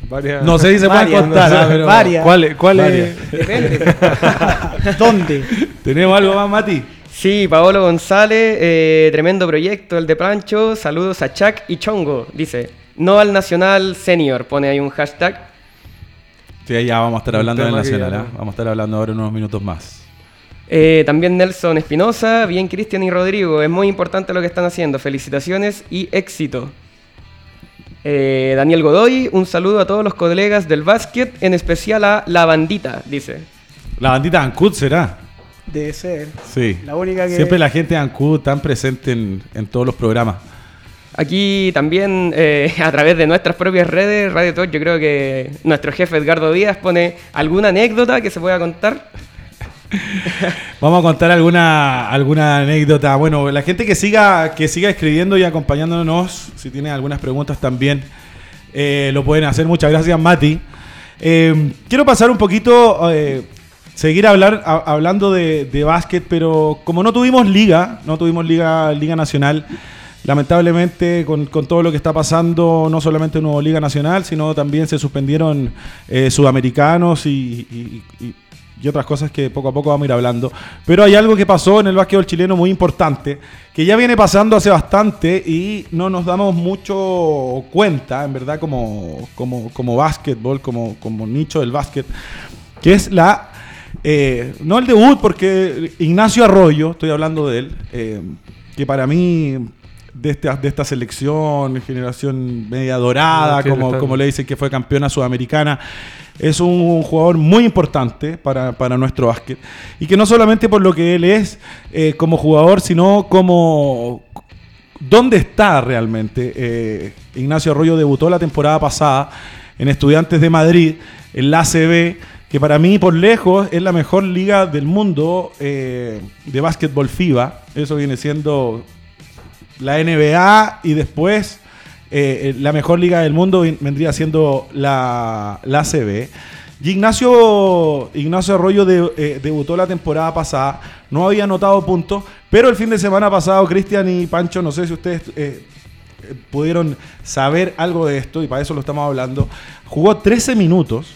Varias. No sé si se pueden contar, no sé, ah, pero varias. ¿Cuál, cuál Varias. es? Depende. [laughs] ¿Dónde? ¿Tenemos algo más, Mati? Sí, Paolo González, eh, tremendo proyecto, el de Pancho. Saludos a Chuck y Chongo, dice. No al Nacional Senior, pone ahí un hashtag. Sí, ya vamos a estar hablando del Nacional, ya ¿ah? no- Vamos a estar hablando ahora en unos minutos más. Eh, también Nelson Espinosa, bien Cristian y Rodrigo, es muy importante lo que están haciendo. Felicitaciones y éxito. Eh, Daniel Godoy, un saludo a todos los colegas del básquet, en especial a La Bandita, dice. La bandita Ancud será. Debe ser. Sí. La única que. Siempre la gente de Ancud tan presente en, en todos los programas. Aquí también, eh, [laughs] a través de nuestras propias redes, Radio Talk, yo creo que nuestro jefe Edgardo Díaz pone alguna anécdota que se pueda contar. [laughs] Vamos a contar alguna, alguna anécdota. Bueno, la gente que siga, que siga escribiendo y acompañándonos, si tienen algunas preguntas también, eh, lo pueden hacer. Muchas gracias, Mati. Eh, quiero pasar un poquito, seguir hablar, hablando de, de básquet, pero como no tuvimos liga, no tuvimos liga, liga nacional, lamentablemente con, todo lo que está pasando, no solamente en Liga Nacional, sino también se suspendieron eh, sudamericanos y otras cosas que poco a poco vamos a ir hablando. Pero hay algo que pasó en el básquetbol chileno muy importante, que ya viene pasando hace bastante y no nos damos mucho cuenta, en verdad, como, como, como básquetbol, como, como nicho del básquet, que es la... eh, no el debut, porque Ignacio Arroyo, estoy hablando de él, eh, que para mí de esta, de esta selección, generación media dorada, como, como le dicen que fue campeona sudamericana, es un jugador muy importante para, para nuestro básquet. Y que no solamente por lo que él es eh, como jugador, sino como dónde está realmente. Eh, Ignacio Arroyo debutó la temporada pasada en Estudiantes de Madrid, en la ACB, que para mí por lejos es la mejor liga del mundo eh, de básquetbol FIBA. Eso viene siendo la NBA y después eh, la mejor liga del mundo ven- vendría siendo la, la ACB. Y Ignacio, Ignacio Arroyo de- eh, debutó la temporada pasada, no había anotado puntos, pero el fin de semana pasado, Cristian y Pancho, no sé si ustedes eh, eh, pudieron saber algo de esto, y para eso lo estamos hablando, jugó 13 minutos,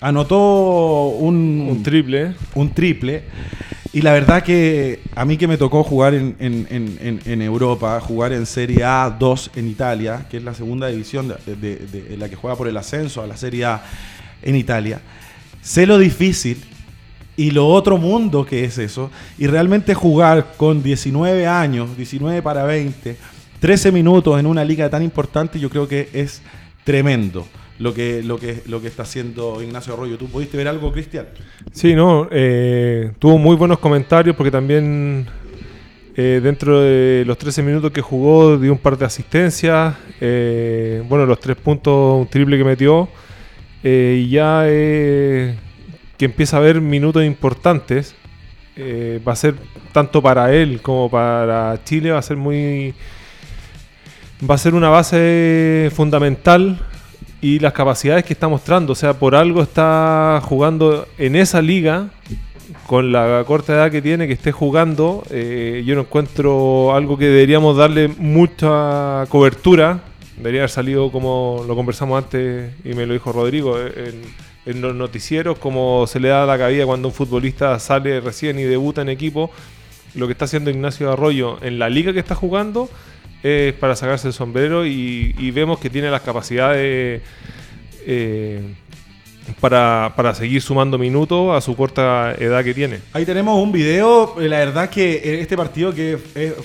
anotó un, Un triple. un triple. Y la verdad que a mí que me tocó jugar en, Europa, jugar en Serie A2 en Italia, que es la segunda división de- de- la que juega por el ascenso a la Serie A en Italia, sé lo difícil y lo otro mundo que es eso. Y realmente jugar con 19 años, 19 para 20, 13 minutos en una liga tan importante, yo creo que es tremendo lo que, lo que, lo que está haciendo Ignacio Arroyo. ¿Tú pudiste ver algo, Cristian? Sí, no, eh, tuvo muy buenos comentarios porque también eh, dentro de los 13 minutos que jugó dio un par de asistencias, eh, bueno, los tres puntos, un triple que metió, y ya que empieza a haber minutos importantes, va a ser tanto para él como para Chile, va a ser muy... Va a ser una base fundamental y las capacidades que está mostrando. O sea, por algo está jugando en esa liga, con la corta edad que tiene, que esté jugando. eh, yo no encuentro algo que deberíamos darle mucha cobertura. Debería haber salido como lo conversamos antes y me lo dijo Rodrigo, eh, en, en los noticieros, como se le da la cabida cuando un futbolista sale recién y debuta en equipo. Lo que está haciendo Ignacio Arroyo en la liga que está jugando es para sacarse el sombrero y, y vemos que tiene las capacidades eh, para, para seguir sumando minutos a su corta edad que tiene. Ahí tenemos un video, eh, la verdad que eh, este partido que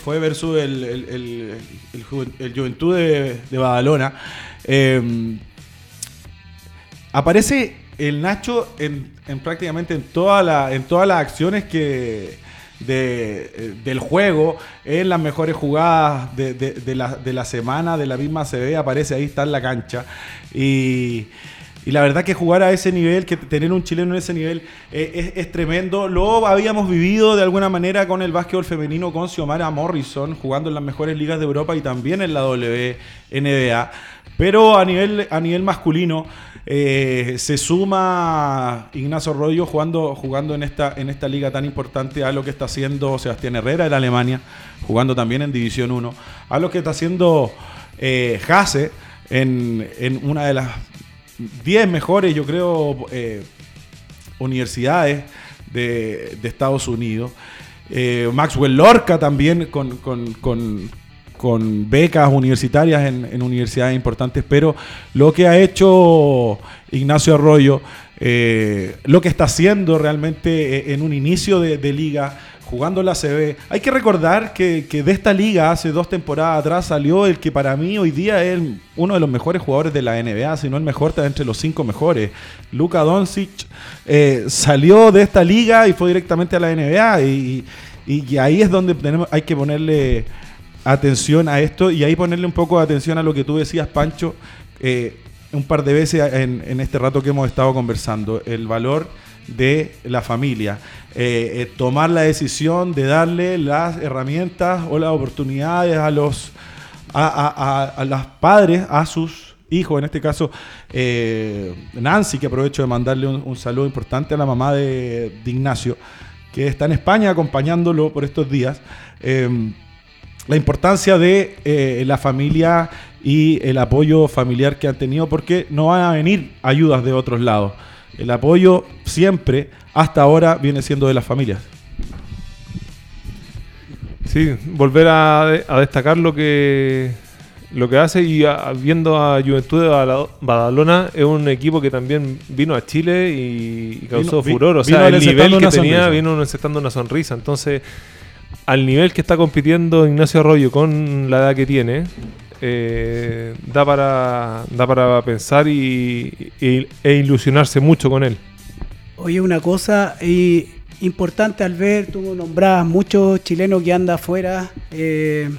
fue versus el, el, el- el Ju- el Juventud de, de Badalona, aparece el Nacho en, en prácticamente en, toda la, en todas las acciones que eh, del juego, en las mejores jugadas de, de- de la, de la semana, de la misma CB, aparece ahí, está en la cancha. Y, y la verdad que jugar a ese nivel, que tener un chileno en ese nivel eh, es, es tremendo. Lo habíamos vivido de alguna manera con el básquetbol femenino, con Xiomara Morrison, jugando en las mejores ligas de Europa y también en la WNBA. Pero a nivel, a nivel masculino eh, se suma Ignacio Arroyo jugando, jugando en, esta, en esta liga tan importante a lo que está haciendo Sebastián Herrera de Alemania, jugando también en División 1, a lo que está haciendo eh, en, en una de las 10 mejores, yo creo, eh, universidades de, de Estados Unidos. Eh, Maxwell Lorca también con- con becas universitarias en, universidades importantes, pero lo que ha hecho Ignacio Arroyo, eh, lo que está haciendo realmente eh, en un inicio de, liga, jugando la CB. Hay que recordar que, que de esta liga hace dos temporadas atrás salió el que para mí hoy día es uno de los mejores jugadores de la NBA, si no el mejor, está entre los cinco mejores. Luka Doncic eh, salió de esta liga y fue directamente a la NBA y, y ahí es donde tenemos, hay que ponerle atención a esto y ahí ponerle un poco de atención a lo que tú decías, Pancho, eh, un par de veces en, este rato que hemos estado conversando, el valor de la familia. Eh, eh, tomar la decisión de darle las herramientas o las oportunidades a los a, a, a, padres, a sus hijos, en este caso Nancy, que aprovecho de mandarle un, un, saludo importante a la mamá de, de, Ignacio, que está en España acompañándolo por estos días la importancia de eh, la familia y el apoyo familiar que han tenido, porque no van a venir ayudas de otros lados. El apoyo siempre, hasta ahora, viene siendo de las familias. Sí, volver a, a destacar lo que lo que hace y a, viendo a Juventud de Badalona es un equipo que también vino a Chile y, y causó vino, furor. O sea, el nivel que tenía sonrisa. vino necesitando una sonrisa. Entonces, al nivel que está compitiendo Ignacio Arroyo con la edad que tiene, eh, da, para, da para pensar y, e ilusionarse mucho con él. Oye, una cosa importante al ver, tú nombrabas muchos chilenos que andan afuera eh,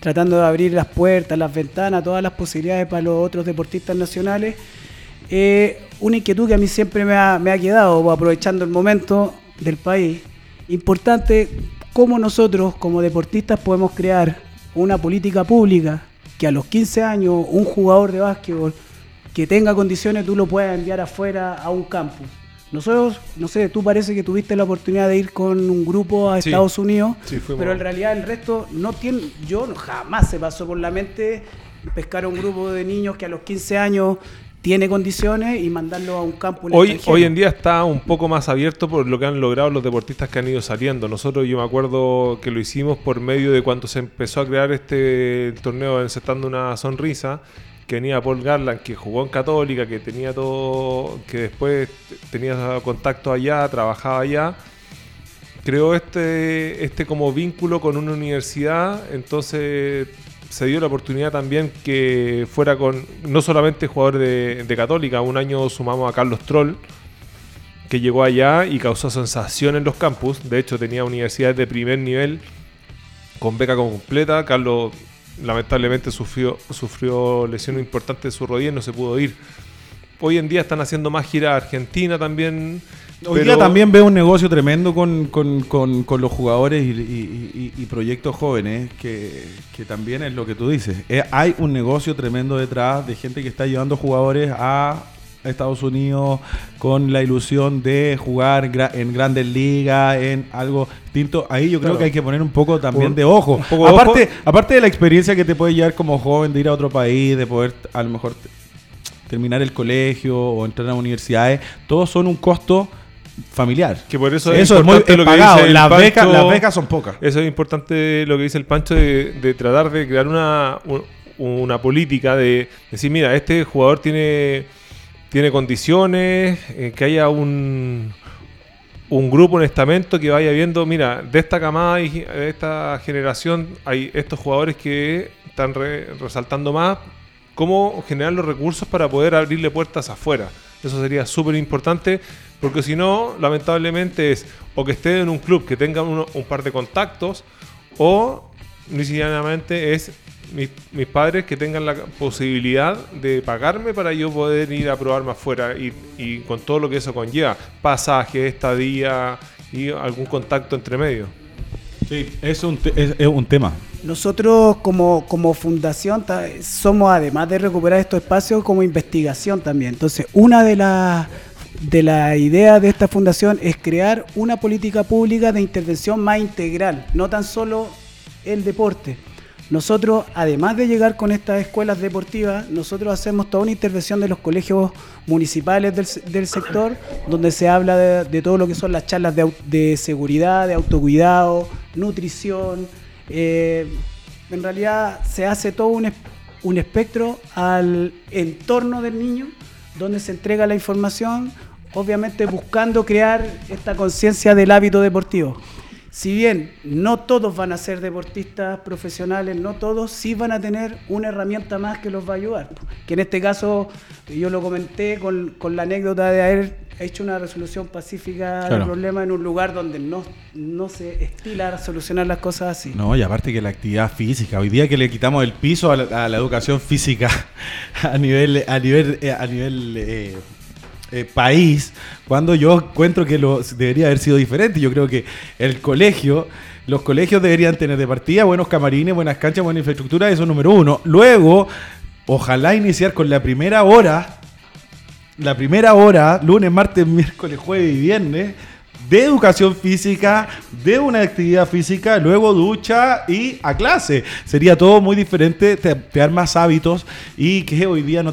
tratando de abrir las puertas, las ventanas, todas las posibilidades para los otros deportistas nacionales. Eh, una inquietud que a mí siempre me ha, me ha quedado, aprovechando el momento del país, importante cómo nosotros como deportistas podemos crear una política pública que a los 15 años un jugador de básquetbol que tenga condiciones tú lo puedas enviar afuera a un campus. Nosotros, no sé, tú parece que tuviste la oportunidad de ir con un grupo a sí, Estados Unidos, sí, pero en realidad el resto no tiene, yo jamás se pasó por la mente pescar a un grupo de niños que a los 15 años tiene condiciones y mandarlo a un campo hoy, hoy en día está un poco más abierto por lo que han logrado los deportistas que han ido saliendo. Nosotros yo me acuerdo que lo hicimos por medio de cuando se empezó a crear este torneo encestando una sonrisa, que venía Paul Garland, que jugó en Católica, que tenía todo, que después tenía contacto allá, trabajaba allá. Creó este, este como vínculo con una universidad, entonces se dio la oportunidad también que fuera con no solamente jugador de, Católica, un año sumamos a Carlos Troll, que llegó allá y causó sensación en los campus. De hecho, tenía universidades de primer nivel con beca completa. Carlos lamentablemente sufrió, sufrió lesiones importantes de su rodilla y no se pudo ir. Hoy en día están haciendo más gira a Argentina también Hoy día también veo un negocio tremendo con, con, con, con los jugadores y, y, y, y proyectos jóvenes, que, que, también es lo que tú dices. Eh, hay un negocio tremendo detrás de gente que está llevando jugadores a Estados Unidos con la ilusión de jugar en grandes ligas, en algo distinto. Ahí yo creo claro. que hay que poner un poco también de ojo. Poco aparte, ojo. aparte de la experiencia que te puede llevar como joven de ir a otro país, de poder a lo mejor terminar el colegio o entrar a universidades, todos son un costo familiar. Que por eso es, eso importante es muy, lo pagado. que dice las, Pancho, becas, las becas son pocas. Eso es importante lo que dice el Pancho de, de tratar de crear una, una política de decir, mira, este jugador tiene, tiene condiciones, eh, que haya un, un grupo, un estamento que vaya viendo, mira, de esta camada y de esta generación hay estos jugadores que están re, resaltando más, cómo generar los recursos para poder abrirle puertas afuera. Eso sería súper importante porque si no, lamentablemente es o que esté en un club que tenga un par de contactos o necesariamente es mis, mis, padres que tengan la posibilidad de pagarme para yo poder ir a probarme afuera y, y con todo lo que eso conlleva, pasaje, estadía y algún contacto entre medio. Sí, es un, es, es un tema. Nosotros como, como fundación somos, además de recuperar estos espacios, como investigación también. Entonces, una de las de la idea de esta fundación es crear una política pública de intervención más integral, no tan solo el deporte. Nosotros, además de llegar con estas escuelas deportivas, nosotros hacemos toda una intervención de los colegios municipales del, del sector, donde se habla de, de, todo lo que son las charlas de, de seguridad, de autocuidado, nutrición. Eh, en realidad se hace todo un, un espectro al entorno del niño, donde se entrega la información, obviamente buscando crear esta conciencia del hábito deportivo. Si bien no todos van a ser deportistas profesionales, no todos, sí van a tener una herramienta más que los va a ayudar. Que en este caso, yo lo comenté con, con la anécdota de haber hecho una resolución pacífica del problema en un lugar donde no, no se estila a solucionar las cosas así. No, y aparte que la actividad física, hoy día que le quitamos el piso a la, educación física a [laughs] nivel, a nivel, a nivel eh, eh, país, cuando yo encuentro que lo debería haber sido diferente. Yo creo que el colegio, los colegios deberían tener de partida buenos camarines, buenas canchas, buena infraestructura, eso número uno. Luego, ojalá iniciar con la primera hora, la primera hora, lunes, martes, miércoles, jueves y viernes, de educación física, de una actividad física, luego ducha y a clase. Sería todo muy diferente, te, dar más hábitos y que hoy día no,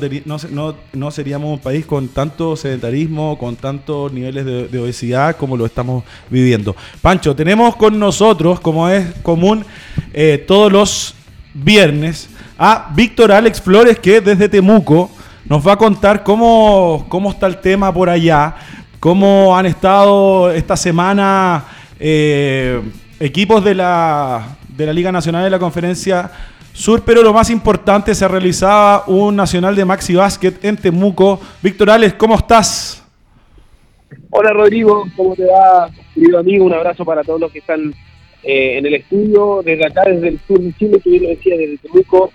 no, no, seríamos un país con tanto sedentarismo, con tantos niveles de, obesidad como lo estamos viviendo. Pancho, tenemos con nosotros, como es común, eh, todos los viernes a Víctor Alex Flores, que desde Temuco nos va a contar cómo, cómo está el tema por allá cómo han estado esta semana eh, equipos de la, de la Liga Nacional de la Conferencia Sur, pero lo más importante, se realizaba un nacional de Maxi Basket en Temuco. Víctor Alex, ¿cómo estás? Hola Rodrigo, ¿cómo te va, querido amigo? Un abrazo para todos los que están eh, en el estudio, desde acá, desde el sur de Chile, tú lo decías, desde Temuco,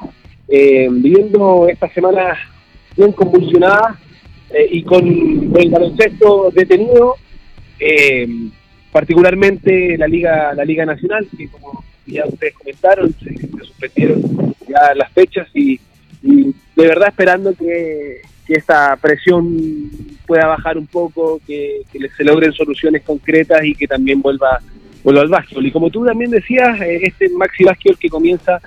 eh, viviendo esta semana bien convulsionada, eh, y con, el baloncesto detenido, eh, particularmente la Liga la Liga Nacional, que como ya ustedes comentaron, se, suspendieron ya las fechas y, de verdad esperando que, esta presión pueda bajar un poco, que, se logren soluciones concretas y que también vuelva, vuelva al básquetbol. Y como tú también decías, eh, este Maxi Básquetbol que comienza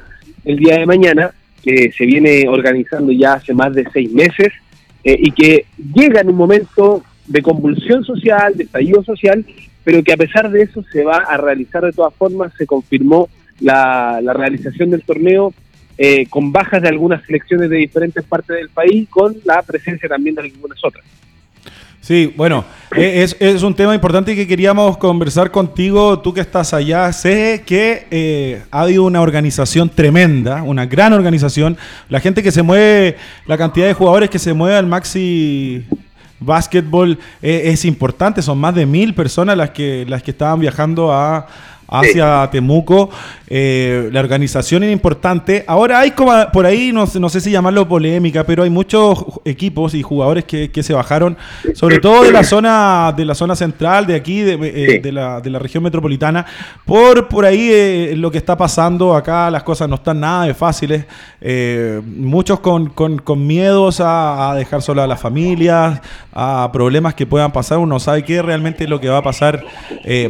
el día de mañana, que se viene organizando ya hace más de seis meses, eh, y que llega en un momento de convulsión social, de estallido social, pero que a pesar de eso se va a realizar de todas formas, se confirmó la, realización del torneo eh, con bajas de algunas selecciones de diferentes partes del país, con la presencia también de algunas otras. Sí, bueno, eh, es, un tema importante que queríamos conversar contigo, tú que estás allá. Sé que eh, ha habido una organización tremenda, una gran organización. La gente que se mueve, la cantidad de jugadores que se mueve al Maxi Basketball eh, es importante, son más de mil personas las que, las que estaban viajando a, hacia Temuco. Eh, la organización es importante. Ahora hay como por ahí, no, no, sé si llamarlo polémica, pero hay muchos equipos y jugadores que, se bajaron, sobre todo de la zona, de la zona central, de aquí, de, eh, la, de la, región metropolitana, por, por ahí eh, lo que está pasando acá, las cosas no están nada de fáciles. muchos con, con, miedos a, a, dejar sola a las familias, a problemas que puedan pasar. Uno sabe qué realmente es lo que va a pasar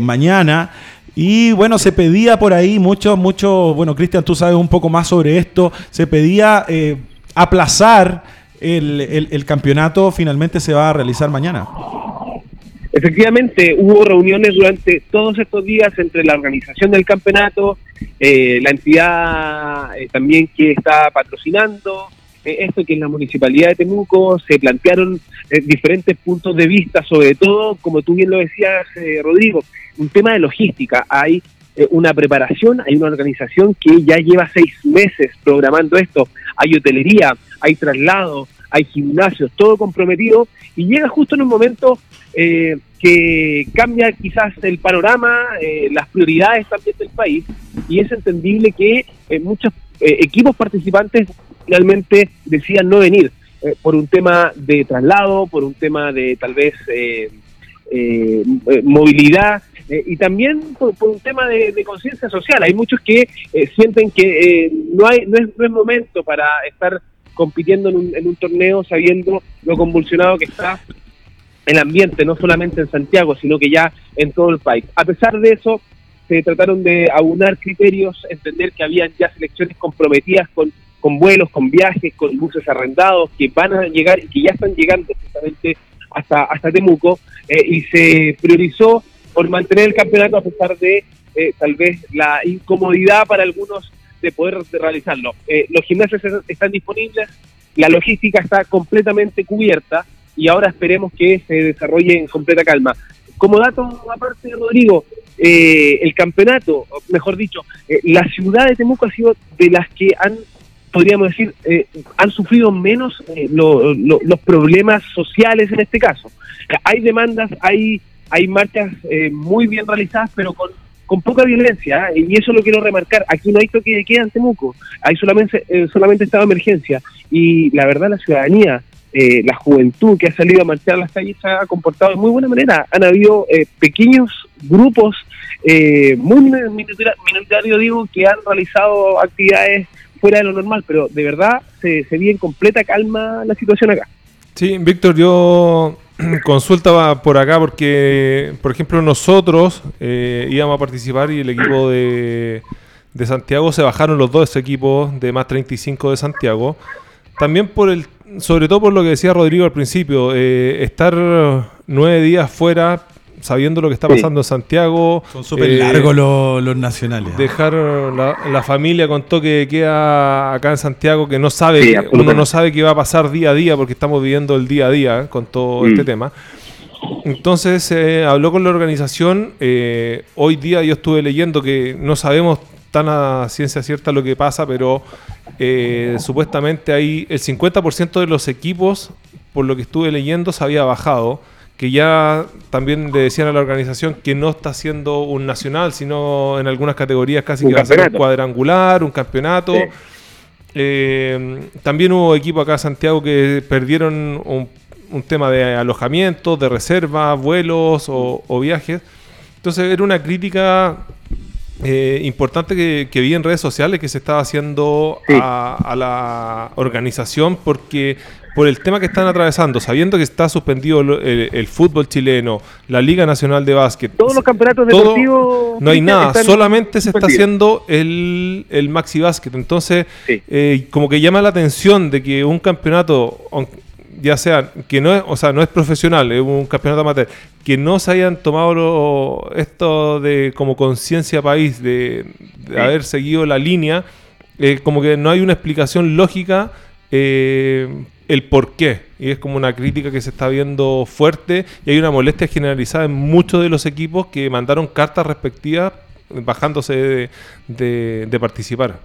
mañana. Y bueno, se pedía por ahí mucho, mucho, bueno, Cristian, tú sabes un poco más sobre esto, se pedía eh, aplazar el, campeonato, finalmente se va a realizar mañana. Efectivamente, hubo reuniones durante todos estos días entre la organización del campeonato, eh, la entidad eh, también que está patrocinando esto, que es la municipalidad de Temuco, se plantearon diferentes puntos de vista, sobre todo, como tú bien lo decías, Rodrigo, un tema de logística. Hay eh, una preparación, hay una organización que ya lleva seis meses programando esto. Hay hotelería, hay traslado, hay gimnasios, todo comprometido y llega justo en un momento eh, que cambia quizás el panorama, eh, las prioridades también del país y es entendible que muchos equipos participantes finalmente decían no venir por un tema de traslado, por un tema de tal vez movilidad eh, y también por, un tema de, conciencia social. Hay muchos que eh, sienten que eh, no, hay, no, es, no es momento para estar compitiendo en un, en un torneo sabiendo lo convulsionado que está el ambiente, no solamente en Santiago, sino que ya en todo el país. A pesar de eso, se trataron de aunar criterios, entender que habían ya selecciones comprometidas con, con vuelos, con viajes, con buses arrendados, que van a llegar y que ya están llegando justamente hasta, hasta Temuco, y se priorizó por mantener el campeonato a pesar de eh, tal vez la incomodidad para algunos de poder realizarlo. Eh, los gimnasios están disponibles, la logística está completamente cubierta y ahora esperemos que se desarrolle en completa calma. Como dato aparte, Rodrigo, eh, el campeonato, mejor dicho, eh, la ciudad de Temuco ha sido de las que han, podríamos decir, eh, han sufrido menos los problemas sociales en este caso. Hay demandas, hay, hay marchas muy bien realizadas, pero con, con poca violencia, y eso lo quiero remarcar. Aquí no hay toque de queda en Temuco, hay solamente, solamente estado de emergencia, y la verdad la ciudadanía eh, la juventud que ha salido a marchar a las calles se ha comportado de muy buena manera. Han habido eh, pequeños grupos eh, muy minoritarios, digo, que han realizado actividades fuera de lo normal, pero de verdad se, se en completa calma la situación acá. Sí, Víctor, yo [clears throat] consultaba por acá porque, por ejemplo, nosotros íbamos a participar y el equipo de, de Santiago se bajaron los dos equipos de más 35 de Santiago. También por el sobre todo por lo que decía Rodrigo al principio, eh, estar nueve días fuera sabiendo lo que está pasando en Santiago. Son súper eh, largos los, nacionales. ¿ah? Dejar la, familia con toque de queda acá en Santiago, que no sabe, uno no sabe qué va a pasar día a día, porque estamos viviendo el día a día con todo este mm. tema. Entonces eh, habló con la organización. hoy día yo estuve leyendo que no sabemos tan a ciencia cierta lo que pasa, pero eh, supuestamente ahí el 50% de los equipos, por lo que estuve leyendo, se había bajado. Que ya también le decían a la organización que no está siendo un nacional, sino en algunas categorías casi que va a ser un cuadrangular, un campeonato. Eh, también hubo equipos acá en Santiago que perdieron un, tema de alojamiento, de reserva, vuelos o, o viajes. Entonces era una crítica eh, importante que, vi en redes sociales que se estaba haciendo a, la organización porque por el tema que están atravesando, sabiendo que está suspendido el, fútbol chileno, la Liga Nacional de Básquet, todos los campeonatos deportivos, no hay nada, solamente se está haciendo el, el Maxi Básquet. Entonces, eh, como que llama la atención de que un campeonato, ya sea que no es, o sea, no es profesional, es un campeonato amateur, que no se hayan tomado esto de como conciencia país de, haber seguido la línea, eh, como que no hay una explicación lógica eh, el por qué. Y es como una crítica que se está viendo fuerte y hay una molestia generalizada en muchos de los equipos que mandaron cartas respectivas bajándose de, participar.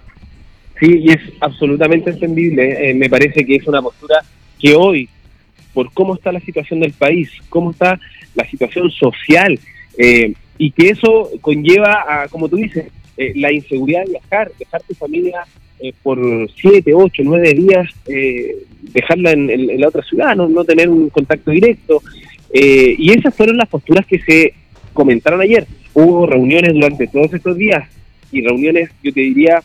Sí, y es absolutamente entendible. Eh, me parece que es una postura que hoy, por cómo está la situación del país, cómo está la situación social, eh, y que eso conlleva a, como tú dices, eh, la inseguridad de viajar, dejar tu familia eh, por siete, ocho, nueve días, dejarla en, la otra ciudad, no, no tener un contacto directo. y esas fueron las posturas que se comentaron ayer. Hubo reuniones durante todos estos días y reuniones, yo te diría,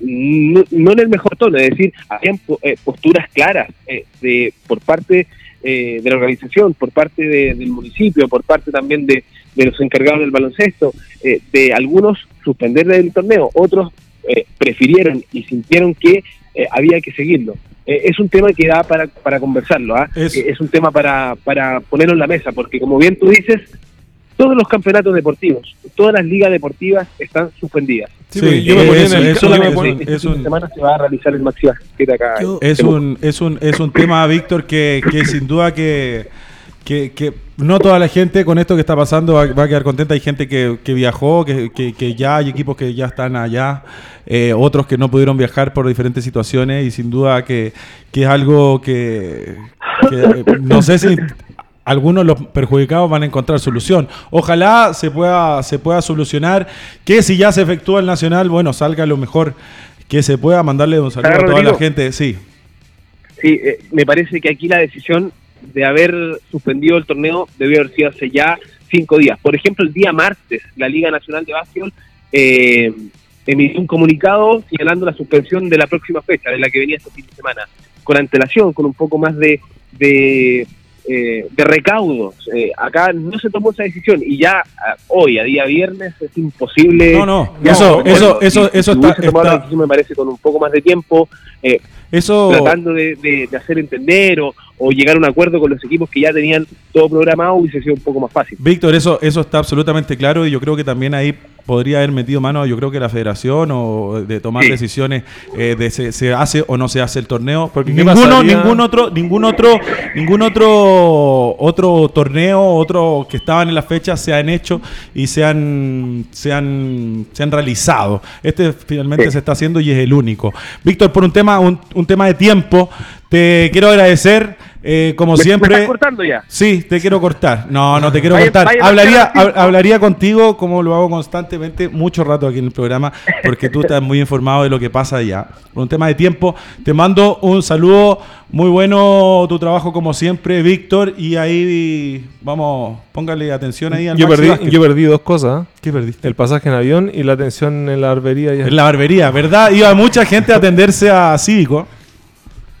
no, en el mejor tono, es decir, habían eh, posturas claras eh, de, por parte eh, de la organización, por parte del municipio, por parte también de, los encargados del baloncesto, de algunos suspender el torneo, otros prefirieron y sintieron que había que seguirlo. es un tema que da para, para conversarlo, ¿ah? es, es un tema para, para ponerlo en la mesa, porque como bien tú dices, todos los campeonatos deportivos, todas las ligas deportivas están suspendidas. Sí, yo me ponía en el es un, semana se va a realizar el Maxi acá. es un es un es un tema, Víctor, que, que sin duda que, que, no toda la gente con esto que está pasando va, a quedar contenta. Hay gente que, que viajó, que, que, ya hay equipos que ya están allá, eh, otros que no pudieron viajar por diferentes situaciones y sin duda que, es algo que, no sé si algunos los perjudicados van a encontrar solución. Ojalá se pueda, se pueda solucionar, que si ya se efectúa el Nacional, bueno, salga lo mejor que se pueda, mandarle un saludo a toda la gente, sí. Sí, eh, me parece que aquí la decisión de haber suspendido el torneo debió haber sido hace ya cinco días. Por ejemplo, el día martes, la Liga Nacional de Básquetbol eh, emitió un comunicado señalando la suspensión de la próxima fecha, de la que venía este fin de semana, con antelación, con un poco más de eh, de recaudos. Eh, acá no se tomó esa decisión y ya hoy, a día viernes, es imposible. No, no, eso, eso, eso, eso está, me parece, con un poco más de tiempo. Eh, eso... Tratando de, hacer entender o, llegar a un acuerdo con los equipos que ya tenían todo programado hubiese sido un poco más fácil. Víctor, eso, eso está absolutamente claro y yo creo que también ahí podría haber metido mano, yo creo que la federación, o de tomar Sí. decisiones eh, de se, se hace o no se hace el torneo. Porque ¿qué ninguno, ningún otro, ningún otro, ningún otro, otro torneo, otro que estaban en la fecha se han hecho y se han, se han, se han realizado. Este finalmente Sí. se está haciendo y es el único. Víctor, por un tema, un, un tema de tiempo, te quiero agradecer, eh, como ¿Me- ¿Me siempre. estás cortando ya? Sí, te quiero cortar. No, no te quiero Vaya- cortar. vaya hablaría, hab- hablaría contigo como lo hago constantemente, mucho rato aquí en el programa, porque tú estás muy informado de lo que pasa allá. Por un tema de tiempo, te mando un saludo. Muy bueno tu trabajo como siempre, Víctor. Y ahí vamos, póngale atención ahí al Yo Maxi perdí, Vázquez. yo perdí dos cosas. ¿eh? ¿Qué perdiste? El pasaje en avión y la atención en la barbería. ya. En la barbería, ¿verdad? Iba mucha gente a atenderse a Cívico.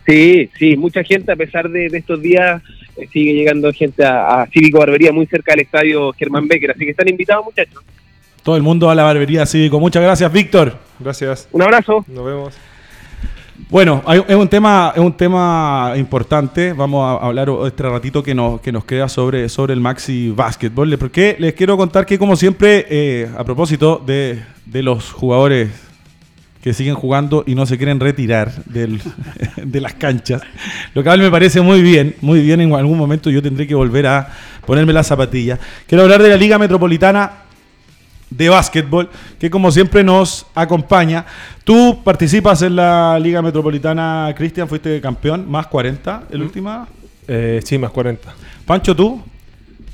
Sí, sí, mucha gente a pesar de, de estos días eh, sigue llegando gente a, a Cívico Barbería muy cerca del estadio Germán Becker, así que están invitados muchachos. Todo el mundo a la barbería Cívico. Muchas gracias, Víctor. Gracias. Un abrazo. Nos vemos. Bueno, hay- es un tema, es un tema importante. Vamos a hablar este ratito que nos, que nos queda sobre, sobre el Maxi Basketball. Porque les quiero contar que, como siempre, eh, a propósito de, de los jugadores que siguen jugando y no se quieren retirar del- [laughs] de las canchas, lo cual me parece muy bien, muy bien. En algún momento yo tendré que volver a ponerme las zapatillas. Quiero hablar de la Liga Metropolitana de básquetbol, que como siempre nos acompaña. Tú participas en la Liga Metropolitana, Cristian, fuiste campeón, más 40, el última. Eh, sí, más 40. Pancho, ¿tú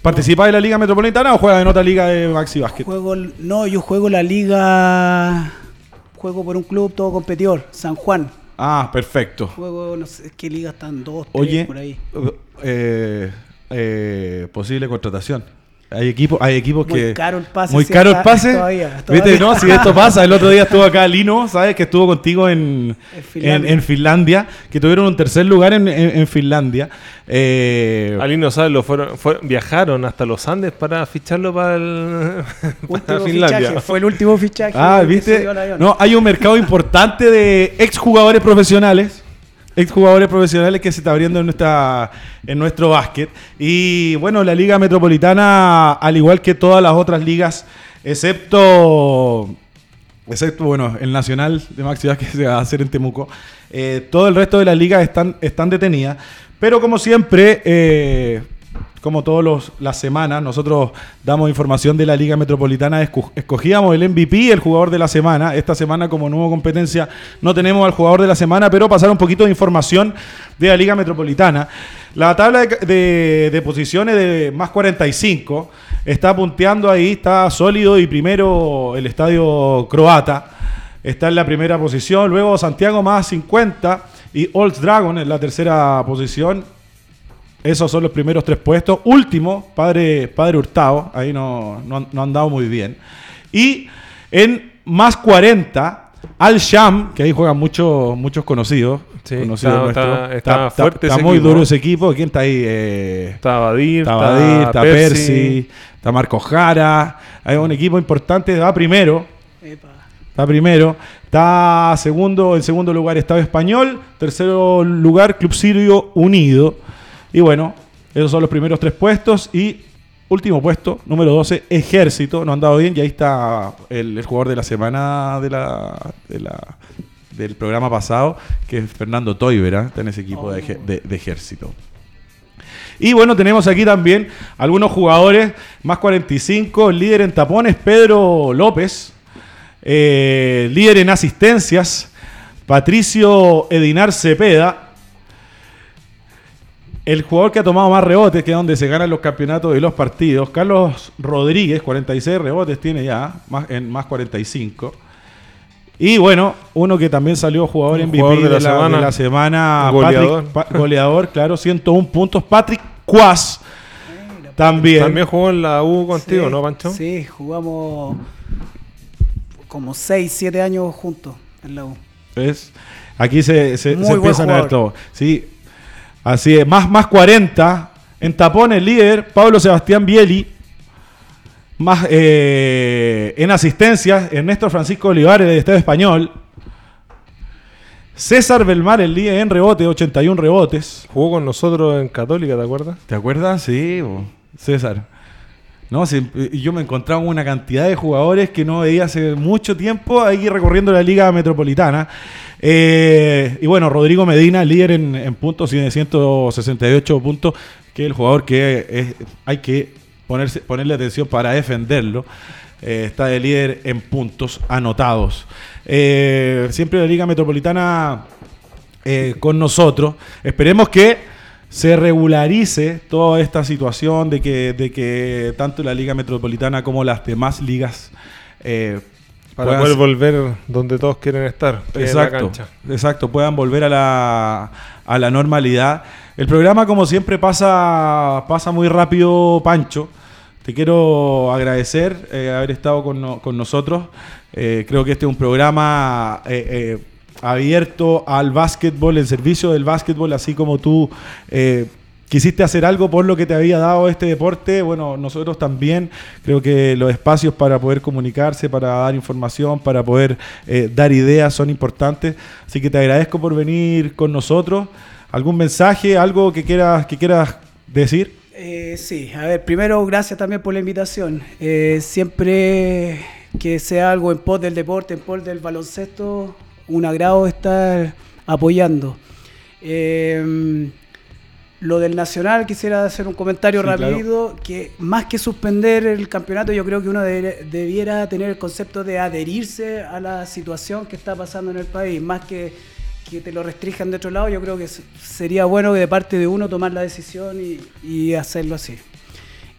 participas en la Liga Metropolitana o juegas en otra liga de Maxi Básquet? Juego, no, yo juego la liga. Juego por un club todo competidor, San Juan. Ah, perfecto. Juego, no sé qué liga están, dos, tres, Oye, por ahí. eh, eh, posible contratación. Hay equipos, hay equipos Muy que. caro el pase, Muy sí, caro el pase. todavía, ¿Viste? No, si esto pasa. El otro día estuvo acá Lino, ¿sabes? Que estuvo contigo en, En Finlandia. en Finlandia, que tuvieron un tercer lugar en, en- en Finlandia. Eh, Alguien no sabe, lo fueron, fueron- viajaron hasta los Andes para ficharlo para, el, [laughs] para Finlandia. fichaje, fue el último fichaje. Ah, ¿viste? No, hay un mercado importante de exjugadores profesionales. Exjugadores profesionales que se está abriendo en nuestra en nuestro básquet. Y bueno, la Liga Metropolitana, al igual que todas las otras ligas, excepto excepto bueno, el Nacional de Maxi Vázquez que se va a hacer en Temuco, eh, todo el resto de las ligas están, están detenidas. Pero como siempre, eh, como todas las semanas, nosotros damos información de la Liga Metropolitana. Esco- Escogíamos el MVP, el jugador de la semana. Esta semana, como nueva competencia, no tenemos al jugador de la semana, pero pasar un poquito de información de la Liga Metropolitana. La tabla de, de- de posiciones de más 45 está punteando ahí, está sólido y primero el estadio croata. Está en la primera posición. Luego Santiago más 50 y Old Dragon en la tercera posición. Esos son los primeros tres puestos. Último, Padre, padre Hurtado. Ahí no, no, han- no han dado muy bien. Y en más 40, Al Sham, que ahí juegan muchos muchos conocidos. Sí, conocidos está- nuestros. está- está fuerte está ese muy equipo. duro ese equipo. ¿Quién está ahí? Eh, Está Badir, Está Badir, está Percy, está Marco Jara. Hay un equipo importante. Va primero. Epa. Está primero. Está segundo. En segundo lugar, Estado Español. Tercero lugar, Club Sirio Unido. Y bueno, esos son los primeros tres puestos. Y último puesto, número 12, Ejército. No han dado bien. Y ahí está el, jugador de la semana de la, de la- del programa pasado, que es Fernando Toibera. Está en ese equipo de, Ejército. Y bueno, tenemos aquí también algunos jugadores, más 45, el líder en tapones, Pedro López, eh, líder en asistencias, Patricio Edinar Cepeda, el jugador que ha tomado más rebotes, que es donde se ganan los campeonatos y los partidos, Carlos Rodríguez, 46 rebotes tiene ya, más, en más 45. Y bueno, uno que también salió jugador Un MVP de, de la, semana. de la semana, Goleador. Patrick- pa- goleador, claro, 101 puntos, Patrick Cuas. También. También jugó en la U contigo, Sí, ¿no, Pancho? Sí, jugamos como 6, 7 años juntos en la U. ¿Ves? Aquí se, empiezan a ver todo. Sí. Así es. Más, más 40. En tapones, líder, Pablo Sebastián Bieli. Más eh, en asistencias, Ernesto Francisco Olivares del Estado Español. César Belmar, el líder en rebote, 81 rebotes. Jugó con nosotros en Católica, ¿te acuerdas? ¿Te acuerdas? Sí, bo. César. No, yo me encontraba con una cantidad de jugadores que no veía hace mucho tiempo ahí recorriendo la Liga Metropolitana. Eh, y bueno, Rodrigo Medina, líder en, puntos, tiene 168 puntos, que es el jugador que hay que ponerle atención para defenderlo. Eh, está de líder en puntos anotados. Eh, siempre la Liga Metropolitana eh, con nosotros. Esperemos que se regularice toda esta situación de que, de que tanto la Liga Metropolitana como las demás ligas eh, Para puedan poder volver donde todos quieren estar, en la Exacto, cancha. exacto, puedan volver a la, a la normalidad. El programa, como siempre, pasa, pasa muy rápido, Pancho. Te quiero agradecer eh, haber estado con, no- con nosotros. Eh, creo que este es un programa eh, abierto al básquetbol, el servicio del básquetbol, así como tú eh, quisiste hacer algo por lo que te había dado este deporte. Bueno, nosotros también creo que los espacios para poder comunicarse, para dar información, para poder eh, dar ideas son importantes. Así que te agradezco por venir con nosotros. ¿Algún mensaje, algo que quieras, que quieras decir? Eh, sí, a ver, primero gracias también por la invitación. Eh, siempre que sea algo en pos del deporte, en pos del baloncesto, un agrado estar apoyando. Eh, lo del Nacional, quisiera hacer un comentario Sí, claro. rápido, que más que suspender el campeonato, yo creo que uno debiera tener el concepto de adherirse a la situación que está pasando en el país, más que que te lo restrinjan de otro lado, yo creo que sería bueno que de parte de uno tomar la decisión y, y hacerlo así.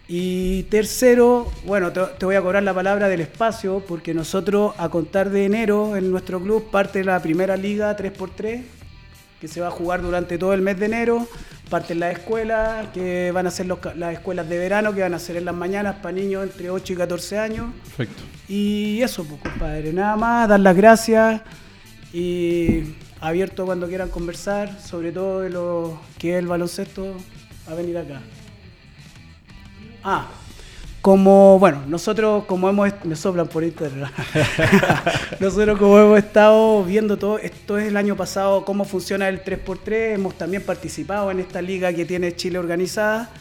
Y tercero, bueno, te, te voy a cobrar la palabra del espacio, porque nosotros a contar de enero en nuestro club parte la primera liga 3x3, que se va a jugar durante todo el mes de enero, parten las escuelas, que van a ser los las escuelas de verano, que van a ser en las mañanas para niños entre 8 y 14 años. Perfecto. Y eso, pues, compadre, nada más, dar las gracias y abierto cuando quieran conversar, sobre todo de lo que es el baloncesto, a venir acá. Ah, como, bueno, nosotros como hemos, me soplan por internet, [laughs] nosotros como hemos estado viendo todo, esto es el año pasado, cómo funciona el 3x3, hemos también participado en esta liga que tiene Chile organizada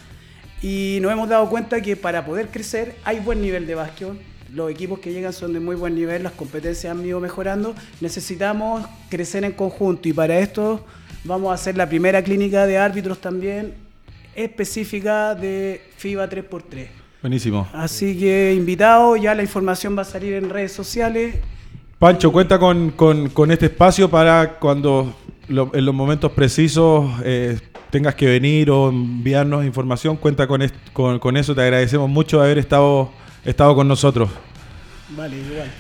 y nos hemos dado cuenta que para poder crecer hay buen nivel de básquet. Los equipos que llegan son de muy buen nivel, las competencias han ido mejorando. Necesitamos crecer en conjunto y para esto vamos a hacer la primera clínica de árbitros también específica de FIBA 3x3. Buenísimo. Así que invitado, ya la información va a salir en redes sociales. Pancho, cuenta con, con- con este espacio para cuando lo- en los momentos precisos eh, tengas que venir o enviarnos información. Cuenta con, est- con, con eso. Te agradecemos mucho haber estado, estado con nosotros. Vale, igual.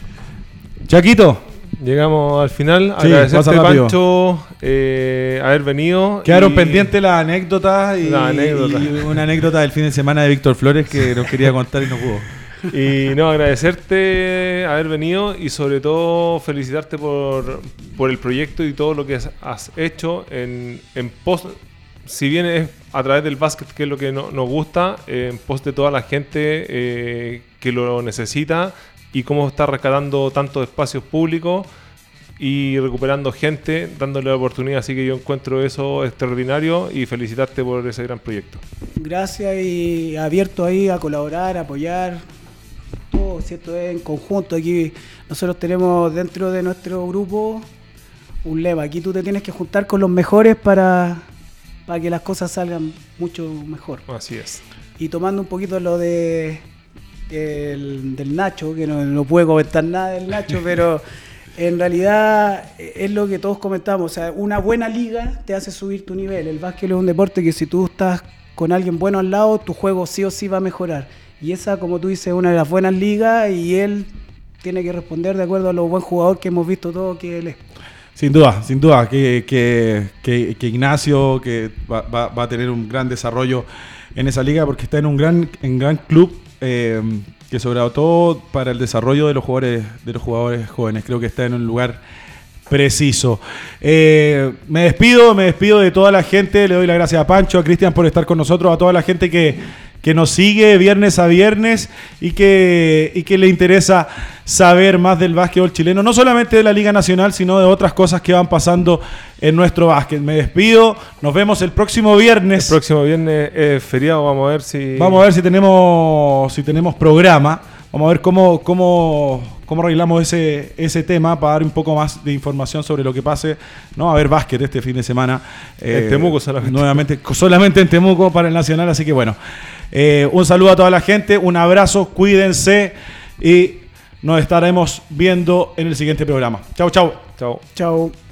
Chaquito, Llegamos al final. Sí, Agradecerte. Pancho, eh, haber venido. quedaron y- pendientes las anécdotas y, La anécdota. y una anécdota del fin de semana de Víctor Flores que nos quería [laughs] contar y no pudo. Y no, agradecerte haber venido y sobre todo felicitarte por, por el proyecto y todo lo que has, hecho en, en pos, si bien es a través del básquet que es lo que no- nos gusta, eh, en pos de toda la gente eh, que lo necesita y cómo está rescatando tantos espacios públicos y recuperando gente, dándole la oportunidad. Así que yo encuentro eso extraordinario y felicitarte por ese gran proyecto. Gracias y abierto ahí a colaborar, a apoyar. Todo, ¿cierto? En conjunto. Aquí nosotros tenemos dentro de nuestro grupo un lema. Aquí tú te tienes que juntar con los mejores para, para que las cosas salgan mucho mejor. Así es. Y tomando un poquito lo de el- del Nacho, que no, no pude comentar nada del Nacho, [laughs] pero en realidad es lo que todos comentamos. O sea, una buena liga te hace subir tu nivel. El básquet es un deporte que si tú estás con alguien bueno al lado, tu juego sí o sí va a mejorar. Y esa, como tú dices, es una de las buenas ligas y él tiene que responder de acuerdo a lo buen jugador que hemos visto todos que él es. Sin duda, sin duda, que, que- que- que Ignacio que va, va- va a tener un gran desarrollo en esa liga porque está en un gran, en gran club eh, que sobre todo para el desarrollo de los jugadores, de los jugadores jóvenes, creo que está en un lugar preciso. Eh, me despido, me despido de toda la gente, le doy las gracias a Pancho, a Cristian por estar con nosotros, a toda la gente que, que nos sigue viernes a viernes y que, y que le interesa saber más del básquetbol chileno, no solamente de la Liga Nacional, sino de otras cosas que van pasando en nuestro básquet. Me despido, nos vemos el próximo viernes. El próximo viernes es feriado, vamos a ver si... Vamos a ver si tenemos, si tenemos programa. Vamos a ver cómo, cómo, cómo arreglamos ese, ese tema para dar un poco más de información sobre lo que pase. No, a ver básquet este fin de semana. En Temuco solamente. Nuevamente, solamente en Temuco para el Nacional. Así que bueno, eh, un saludo a toda la gente, un abrazo, cuídense y nos estaremos viendo en el siguiente programa. Chau, chau. Chao. Chao.